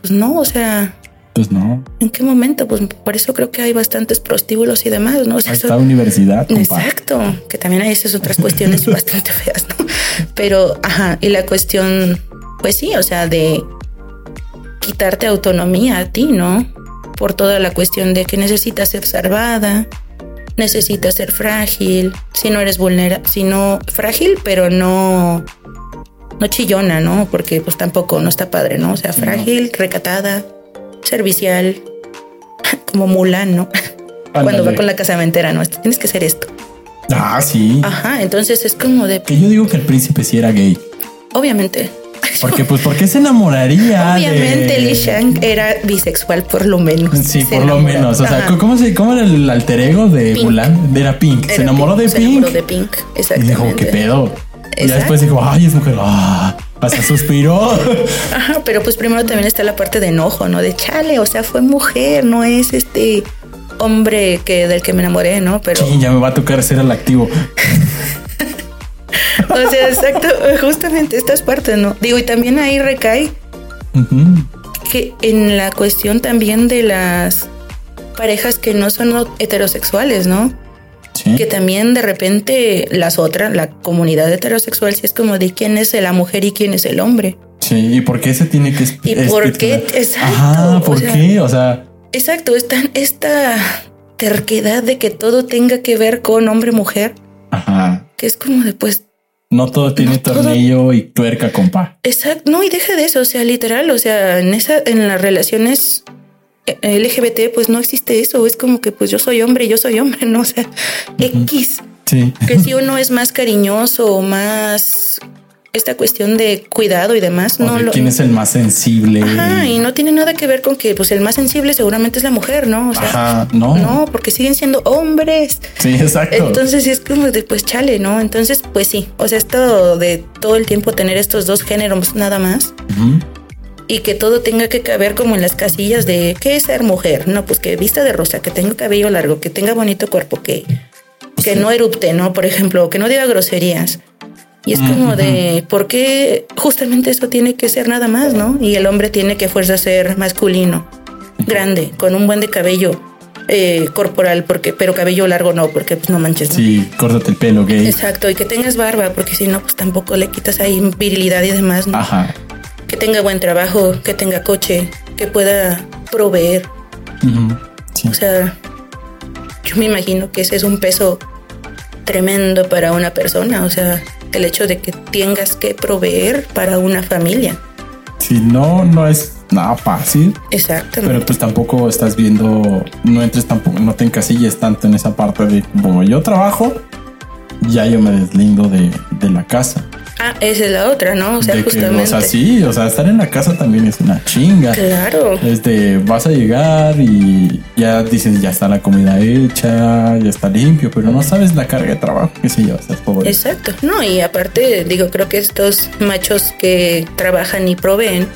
pues no, o sea, Pues no. ¿En qué momento? Pues por eso creo que hay bastantes prostíbulos y demás, ¿no? O sea, Esta universidad. Exacto, que también hay esas otras cuestiones bastante feas, ¿no? Pero, ajá, y la cuestión, pues sí, o sea, de quitarte autonomía a ti, ¿no? Por toda la cuestión de que necesitas ser salvada, necesitas ser frágil, si no eres vulnerable, si no frágil, pero no no chillona, ¿no? Porque pues tampoco no está padre, ¿no? O sea, frágil, recatada, servicial, *laughs* como Mulan, ¿no? *laughs* Cuando va con la casamentera, ¿no? Tienes que ser esto. Ah, sí. Ajá, entonces es como de... Que yo digo que el príncipe sí era gay. Obviamente. *laughs* Porque, pues, ¿por qué se enamoraría? Obviamente, Li Shang era bisexual, por lo menos. Sí, por lo menos. O sea, ¿cómo, se, ¿cómo era el alter ego de Mulan? Era Pink. se enamoró de Pink. Se enamoró de Pink, exactamente. Y dijo, ¿qué pedo? Y después dijo, ay, es mujer. Ah, hasta suspiró. *laughs* Ajá, pero pues primero también está la parte de enojo, ¿no? De chale, o sea, fue mujer, no es este hombre que del que me enamoré, ¿no? Pero sí, ya me va a tocar ser el activo. *laughs* o sea, exacto, justamente estas partes, ¿no? Digo, y también ahí recae que en la cuestión también de las parejas que no son heterosexuales, ¿no? Que también de repente las otras, la comunidad heterosexual, sí es como de quién es la mujer y quién es el hombre. Sí, y por qué se tiene que. ¿Y por qué? Exacto. Ajá, ¿por qué? O sea. Exacto, esta, esta terquedad de que todo tenga que ver con hombre-mujer. Ajá. Que es como de pues. No todo tiene tornillo y tuerca, compa. Exacto, no, y deja de eso, o sea, literal, o sea, en esa, en las relaciones LGBT, pues no existe eso. Es como que pues yo soy hombre, yo soy hombre, ¿no? *laughs* O sea, X. Sí. Que si uno es más cariñoso o más esta cuestión de cuidado y demás, no quién es el más sensible. Ajá, y no tiene nada que ver con que pues el más sensible seguramente es la mujer, ¿no? O sea, Ajá, no. No, porque siguen siendo hombres. Sí, exacto. Entonces es como de pues chale, ¿no? Entonces, pues sí, o sea, esto de todo el tiempo tener estos dos géneros nada más y que todo tenga que caber como en las casillas de qué es ser mujer. No, pues que vista de rosa, que tenga cabello largo, que tenga bonito cuerpo, que, que no erupte, ¿no? Por ejemplo, que no diga groserías. Y es como de, ¿por qué justamente eso tiene que ser nada más, no? Y el hombre tiene que fuerza ser masculino, grande, con un buen de cabello eh, corporal, porque, pero cabello largo no, porque pues no manches. ¿no? Sí, córtate el pelo, gay. Exacto, y que tengas barba, porque si no, pues tampoco le quitas ahí virilidad y demás, ¿no? Ajá que tenga buen trabajo, que tenga coche, que pueda proveer. O sea, yo me imagino que ese es un peso tremendo para una persona, o sea, el hecho de que tengas que proveer para una familia. Si no, no es nada fácil. Exactamente. Pero pues tampoco estás viendo, no entres tampoco, no te encasilles tanto en esa parte de como yo trabajo, ya yo me deslindo de, de la casa. Ah, esa es la otra, ¿no? O sea, justamente. o sea, sí, o sea, estar en la casa también es una chinga. Claro. Este, vas a llegar y ya dices, ya está la comida hecha, ya está limpio, pero no sabes la carga de trabajo que se lleva a pobre. Exacto. No, y aparte, digo, creo que estos machos que trabajan y proveen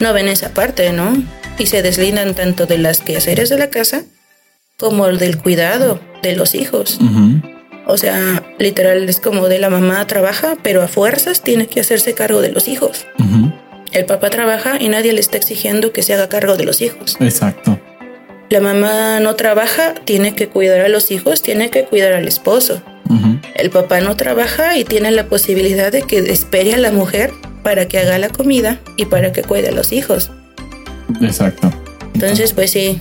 no ven esa parte, ¿no? Y se deslindan tanto de las quehaceres de la casa como del cuidado de los hijos. O sea, literal es como de la mamá trabaja, pero a fuerzas tiene que hacerse cargo de los hijos. El papá trabaja y nadie le está exigiendo que se haga cargo de los hijos. Exacto. La mamá no trabaja, tiene que cuidar a los hijos, tiene que cuidar al esposo. El papá no trabaja y tiene la posibilidad de que espere a la mujer para que haga la comida y para que cuide a los hijos. Exacto. Entonces, pues sí,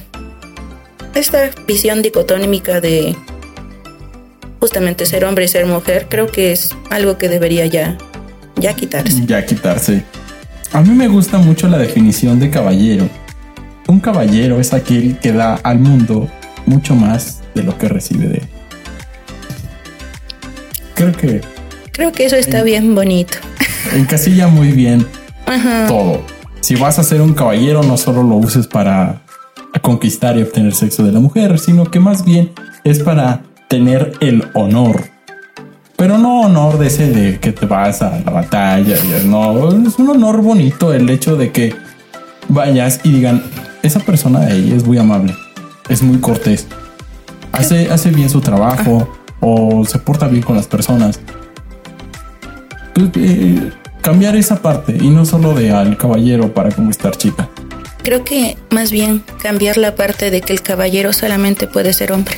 esta visión dicotómica de justamente ser hombre y ser mujer, creo que es algo que debería ya, ya quitarse. Ya quitarse. A mí me gusta mucho la definición de caballero. Un caballero es aquel que da al mundo mucho más de lo que recibe de él. Creo que... Creo que eso está bien bonito. Encasilla muy bien todo. Si vas a ser un caballero, no solo lo uses para conquistar y obtener sexo de la mujer, sino que más bien es para tener el honor. Pero no honor de ese de que te vas a la batalla. No, es un honor bonito el hecho de que vayas y digan, esa persona de ahí es muy amable, es muy cortés, hace, hace bien su trabajo o se porta bien con las personas. Pues, eh, cambiar esa parte y no solo de al caballero para conquistar chica. creo que más bien cambiar la parte de que el caballero solamente puede ser hombre.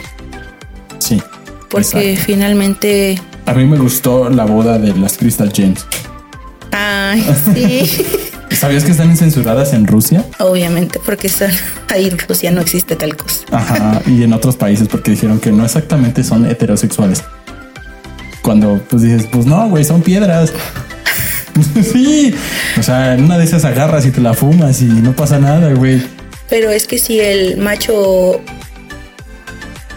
Sí. Porque exacto. finalmente. A mí me gustó la boda de las Crystal Gems. Ay, *laughs* sí. ¿Sabías que están censuradas en Rusia? Obviamente, porque son, ahí en Rusia no existe tal cosa. Ajá, y en otros países porque dijeron que no exactamente son heterosexuales. Cuando pues dices, pues no, güey, son piedras. *laughs* sí, o sea, en una de esas agarras y te la fumas y no pasa nada, güey. Pero es que si el macho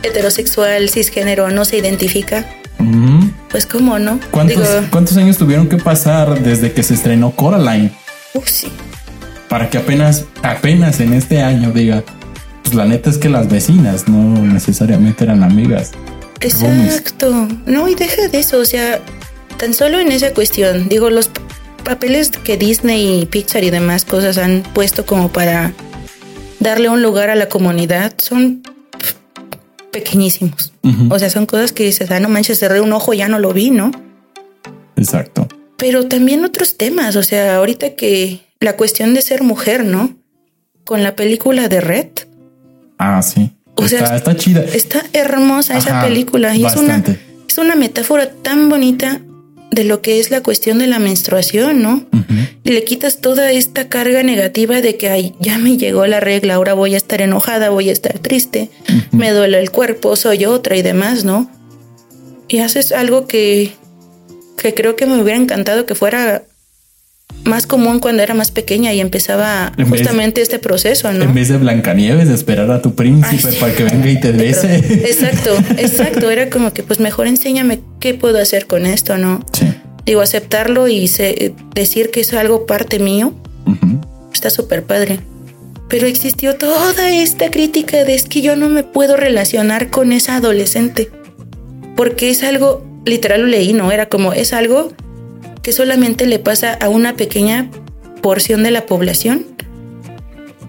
heterosexual cisgénero no se identifica, Mm. pues cómo no. ¿Cuántos, Digo, ¿Cuántos años tuvieron que pasar desde que se estrenó Coraline uf, sí. para que apenas, apenas en este año diga, pues la neta es que las vecinas no necesariamente eran amigas? Exacto. No, y deja de eso, o sea, tan solo en esa cuestión, digo, los papeles que Disney y Pixar y demás cosas han puesto como para darle un lugar a la comunidad son pequeñísimos. O sea, son cosas que dices, ah, no manches, cerré un ojo, ya no lo vi, ¿no? Exacto. Pero también otros temas, o sea, ahorita que la cuestión de ser mujer, ¿no? Con la película de Red, Ah, sí. O sea, está, está chida. está hermosa esa película y es una, es una metáfora tan bonita de lo que es la cuestión de la menstruación, ¿no? Ujú. Y le quitas toda esta carga negativa de que ay, ya me llegó la regla, ahora voy a estar enojada, voy a estar triste, me duele el cuerpo, soy otra y demás, ¿no? Y haces algo que, que creo que me hubiera encantado que fuera más común cuando era más pequeña y empezaba En vez- justamente este proceso, ¿no? En vez de Blancanieves, esperar a tu príncipe Ay, para que venga y te bese. *laughs* exacto, exacto. Era como que, pues mejor enséñame qué puedo hacer con esto, ¿no? Sí. Digo, aceptarlo y se- decir que es algo parte mío, Ujú. está súper padre. Pero existió toda esta crítica de es que yo no me puedo relacionar con esa adolescente. Porque es algo, literal lo leí, ¿no? Era como, es algo que solamente le pasa a una pequeña porción de la población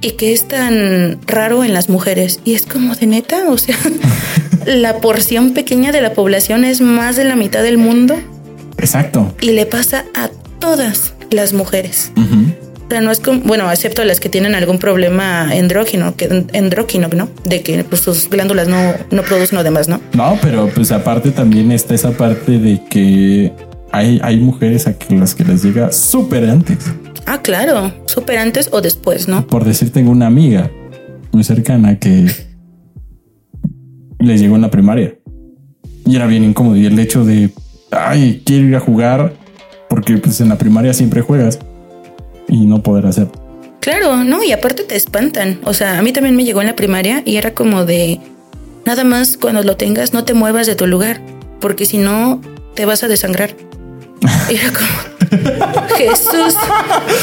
y que es tan raro en las mujeres. Y es como de neta, o sea, *laughs* la porción pequeña de la población es más de la mitad del mundo Exacto. y le pasa a todas las mujeres. O sea, no es como, bueno, excepto las que tienen algún problema endrógeno, que, ¿no? De que pues, sus glándulas no, no producen lo demás, ¿no? No, pero pues aparte también está esa parte de que hay, hay mujeres a que las que les llega súper antes. Ah, claro, súper antes o después, ¿no? Por decir, tengo una amiga muy cercana que les llegó en la primaria y era bien incómodo. Y el hecho de, ay, quiero ir a jugar porque pues en la primaria siempre juegas y no poder hacer. Claro, no, y aparte te espantan. O sea, a mí también me llegó en la primaria y era como de, nada más cuando lo tengas no te muevas de tu lugar, porque si no te vas a desangrar. Y *laughs* era como, Jesús,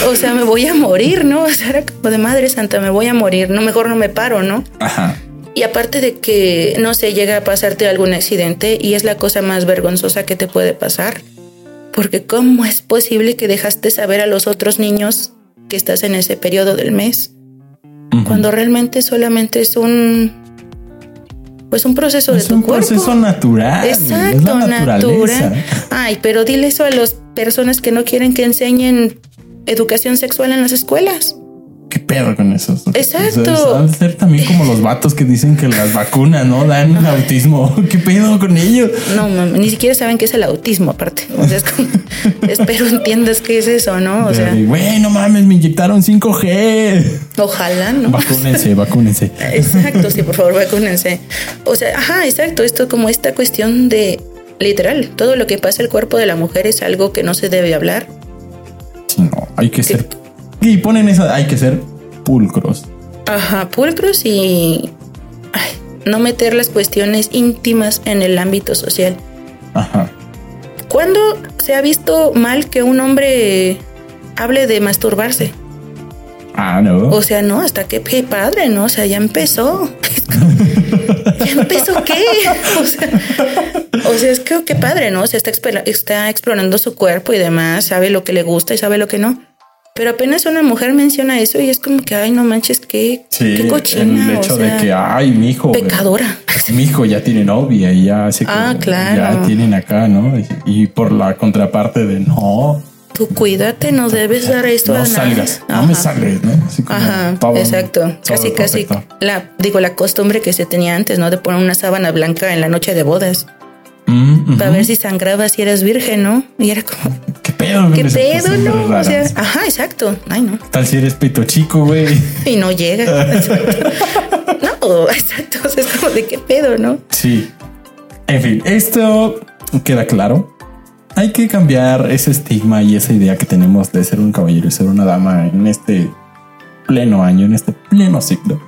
o sea, me voy a morir, ¿no? O sea, era como de Madre Santa, me voy a morir, no, mejor no me paro, ¿no? Ajá. Y aparte de que, no sé, llega a pasarte algún accidente y es la cosa más vergonzosa que te puede pasar. Porque ¿cómo es posible que dejaste saber a los otros niños que estás en ese periodo del mes? Cuando realmente solamente es un... Pues un proceso es de tu un cuerpo. proceso natural. Exacto, natural. Ay, pero dile eso a las personas que no quieren que enseñen educación sexual en las escuelas. ¿Qué pedo con eso? Exacto. O sea, van a ser también como los vatos que dicen que las vacunas no dan autismo. *laughs* ¿Qué pedo con ellos? No, mami, ni siquiera saben qué es el autismo, aparte. O sea, es como, *laughs* espero entiendas qué es eso, ¿no? O sea, De, Güey, no mames, me inyectaron 5G. ojalá, ¿no? Vacúnense, *laughs* vacúnense. Exacto, sí, por favor, vacúnense. O sea, ajá, exacto, esto como esta cuestión de literal, todo lo que pasa el cuerpo de la mujer es algo que no se debe hablar. Sí, no, hay que ser. Y ponen esa, hay que ser pulcros. Ajá, pulcros y ay, no meter las cuestiones íntimas en el ámbito social. Ajá. ¿Cuándo se ha visto mal que un hombre hable de masturbarse? Ah, no. O sea, no, hasta que qué padre, ¿no? O sea, ya empezó. *laughs* ¿Ya empezó qué? O sea, o sea, es que qué padre, ¿no? O sea, está explorando su cuerpo y demás, sabe lo que le gusta y sabe lo que no. Pero apenas una mujer menciona eso y es como que, ay, no manches, qué, sí, qué cochina. el hecho o sea, de que, ay, mi hijo. pecadora. Mi hijo ya tiene novia y ya que Ah, claro. ya tienen acá, ¿no? Y, y por la contraparte de no, tú cuídate, no debes dar esto no a salgas, nadie. no me salgas, ¿no? Así como Ajá, todo- exacto. todo Casi, casi, la, digo, la costumbre que se tenía antes, ¿no? De poner una sábana blanca en la noche de bodas. Mm. Para ver si sangrabas si eras virgen, ¿no? Y era como, ¿Qué pedo? ¿qué pedo, no? O sea, ajá, exacto. Ay, no. Tal si eres pito chico, güey. *laughs* Y no llega. *laughs* Exacto. no, exacto. O sea, es como de qué pedo, ¿no? Sí. En fin, esto queda claro. Hay que cambiar ese estigma y esa idea que tenemos de ser un caballero y ser una dama en este pleno año, en este pleno ciclo.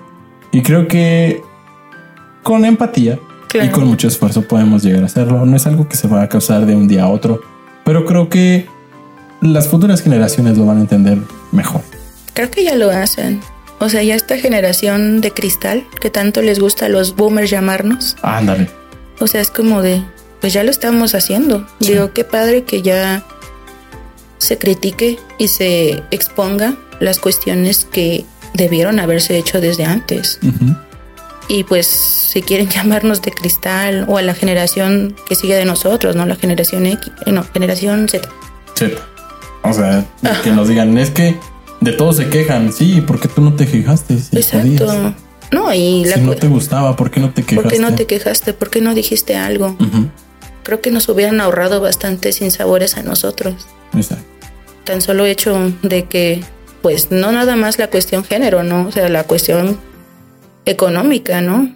Y creo que con empatía Claro. y con mucho esfuerzo podemos llegar a hacerlo. No es algo que se va a causar de un día a otro, pero creo que las futuras generaciones lo van a entender mejor. Creo que ya lo hacen. O sea, ya esta generación de cristal que tanto les gusta a los boomers llamarnos. Ándale. O sea, es como de, pues ya lo estamos haciendo. Digo, qué padre que ya se critique y se exponga las cuestiones que debieron haberse hecho desde antes. Y pues si quieren *laughs* llamarnos de cristal o a la generación que sigue de nosotros, ¿no? La generación X, eh, no, generación Z. Sí. O sea, que nos digan, es que de todos se quejan. Sí, porque tú no te quejaste? Exacto. podías. No, y la Si no te gustaba, ¿por qué no te ¿Por quejaste? qué no te quejaste? ¿Por qué no dijiste algo? Creo que nos hubieran ahorrado bastante sinsabores a nosotros. Exacto. Tan solo hecho de que, pues, no nada más la cuestión género, ¿no? O sea, la cuestión económica, ¿no?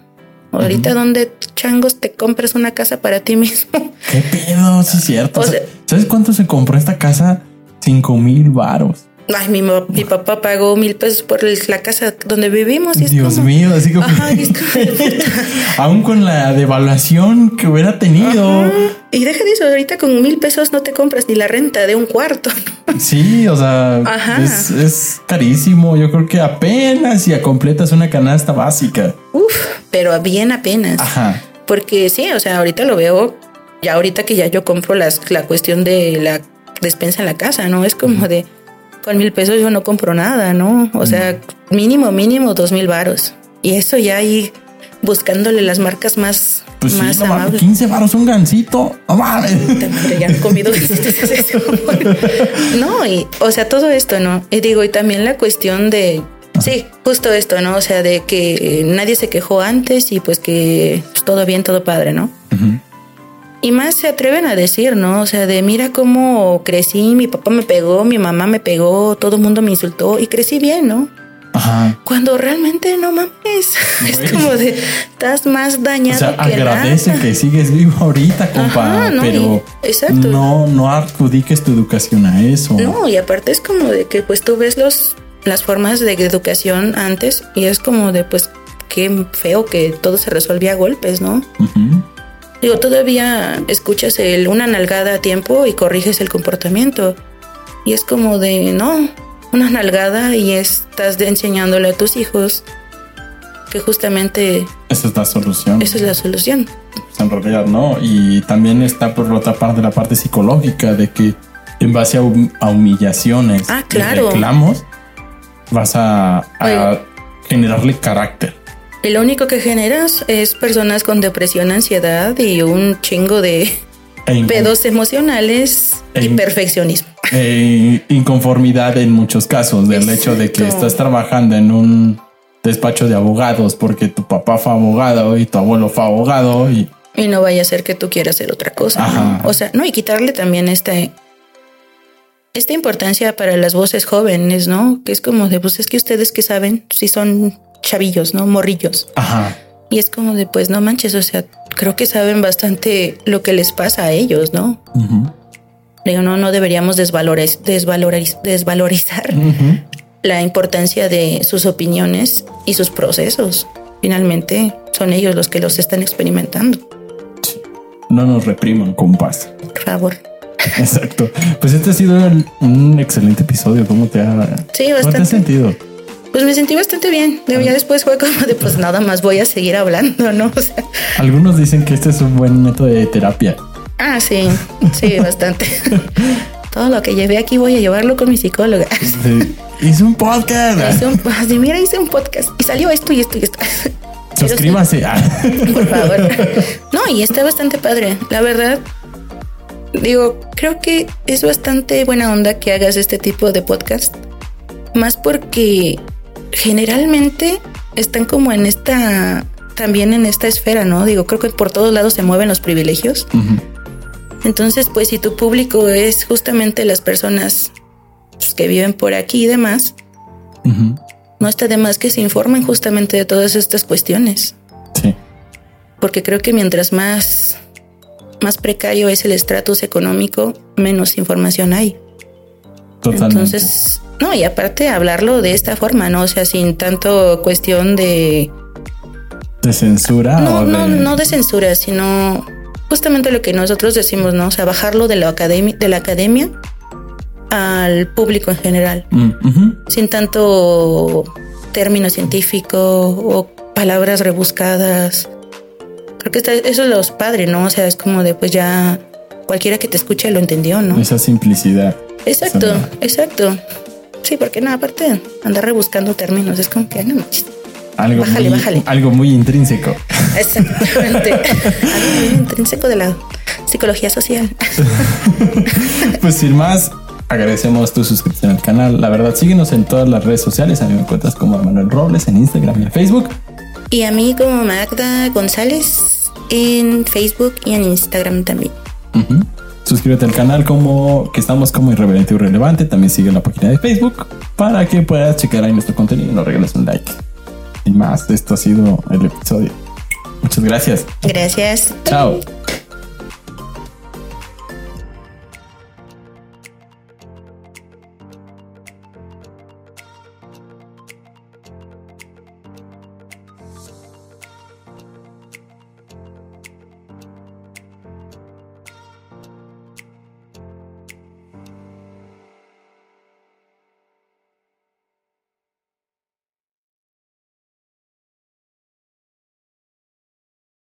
Ahorita, ¿dónde changos te compras una casa para ti mismo? ¿Qué pedo? Sí, es cierto. O sea- ¿Sabes cuánto se compró esta casa? Cinco mil varos. Ay, mi, papá pagó mil pesos por la casa donde vivimos. Y Dios como- mío, así como. Ajá, y *laughs* Aún con la devaluación que hubiera tenido. Ajá. Y deja de eso, ahorita con mil pesos no te compras ni la renta de un cuarto. *laughs* Sí, o sea, Ajá. es, es carísimo. Yo creo que apenas si completas una canasta básica. Uf, pero bien apenas. Ajá. Porque sí, o sea, ahorita lo veo, ya ahorita que ya yo compro las, la cuestión de la despensa en la casa, ¿no? Es como de, con mil pesos yo no compro nada, ¿no? O sea, mínimo, mínimo dos mil varos. Y eso ya ahí buscándole las marcas más, Pues más sí, no amables. 15 varos un gancito. No mames. Ya comido *laughs* No, y o sea, todo esto, ¿no? Y digo, y también la cuestión de sí, justo esto, ¿no? O sea, de que nadie se quejó antes y pues que pues, todo bien, todo padre, ¿no? Ujú. Y más se atreven a decir, ¿no? O sea, de mira cómo crecí, mi papá me pegó, mi mamá me pegó, todo el mundo me insultó y crecí bien, ¿no? Ajá. Cuando realmente no mames, *laughs* Güey. es como de estás más O dañado sea, que agradece nada. que sigues vivo ahorita, compa, Ajá, no, pero y- exacto. no, no adjudiques tu educación a eso. No, y aparte es como de que pues tú ves los las formas de educación antes y es como de pues qué feo que todo se resolvía a golpes, ¿no? Ujú. Digo, todavía escuchas el una nalgada a tiempo y corriges el comportamiento. Y es como de, no, una nalgada y estás de- enseñándole a tus hijos que justamente Esa es la solución. esa es la solución. Pues, en realidad no. Y también está por otra parte la parte psicológica de que en base a, hum- a humillaciones Ah, y reclamos vas a, generarle carácter. Y lo único que generas es personas con depresión, ansiedad y un chingo de E pedos emocionales y En- perfeccionismo. e inconformidad en muchos casos del hecho de que estás trabajando en un despacho de abogados porque tu papá fue abogado y tu abuelo fue abogado y Y no vaya a ser que tú quieras hacer otra cosa. ¿no? O sea, no, y quitarle también este, esta importancia para las voces jóvenes, ¿no? Que es como de, pues es que ustedes que saben si son chavillos, ¿no? Morrillos. ajá, Y es como de, pues no manches, o sea, creo que saben bastante lo que les pasa a ellos, ¿no? ujú, Digo, no, no deberíamos desvaloriz- desvaloriz- desvalorizar la importancia de sus opiniones y sus procesos. Finalmente, son ellos los que los están experimentando. no nos repriman, compas. Por favor. *laughs* Exacto. Pues este ha sido un excelente episodio. ¿Cómo te ha, Sí, ¿cómo te has sentido? Pues me sentí bastante bien. Digo, ya después fue como de, pues nada más voy a seguir hablando, ¿no? *laughs* O sea, Algunos dicen que este es un buen método de terapia. ah, sí, *laughs* sí, bastante. Todo lo que llevé aquí voy a llevarlo con mi psicóloga. Sí. Hice un podcast. Hice un, así, mira, hice un podcast y salió esto y esto y esto. *laughs* Sí, Suscríbase. Por favor. No, y está bastante padre. La verdad, digo, creo que es bastante buena onda que hagas este tipo de podcast. Más porque generalmente están como en esta, también en esta esfera, ¿no? Digo, creo que por todos lados se mueven los privilegios. Entonces, pues si tu público es justamente las personas pues, que viven por aquí y demás, no está de más que se informen justamente de todas estas cuestiones. Sí. Porque creo que mientras más, más precario es el estratus económico, menos información hay. Totalmente. Entonces, no, y aparte hablarlo de esta forma, ¿no? O sea, sin tanto cuestión de... ¿De censura? No, o de... no, no de censura, sino justamente lo que nosotros decimos, ¿no? O sea, bajarlo de la academia, de la academia al público en general, Mm, sin tanto término científico o palabras rebuscadas. Creo que está- eso es lo padre, ¿no? O sea, es como de pues ya cualquiera que te escuche lo entendió, ¿no? Esa simplicidad. Exacto, exacto. Sí, porque no, aparte andar rebuscando términos es como que no. Algo, Bájale, muy, bájale. algo muy intrínseco. Exactamente. *laughs* Algo muy intrínseco de la psicología social. *laughs* Pues sin más, agradecemos tu suscripción al canal. La verdad, síguenos en todas las redes sociales. A mí me encuentras como Manuel Robles en Instagram y en Facebook. Y a mí como Magda González en Facebook y en Instagram también. Suscríbete al canal como que estamos como irreverente y irrelevante. También sigue la página de Facebook para que puedas checar ahí nuestro contenido y nos regales un like. Sin más, esto ha sido el episodio. Muchas gracias. Gracias. Chao.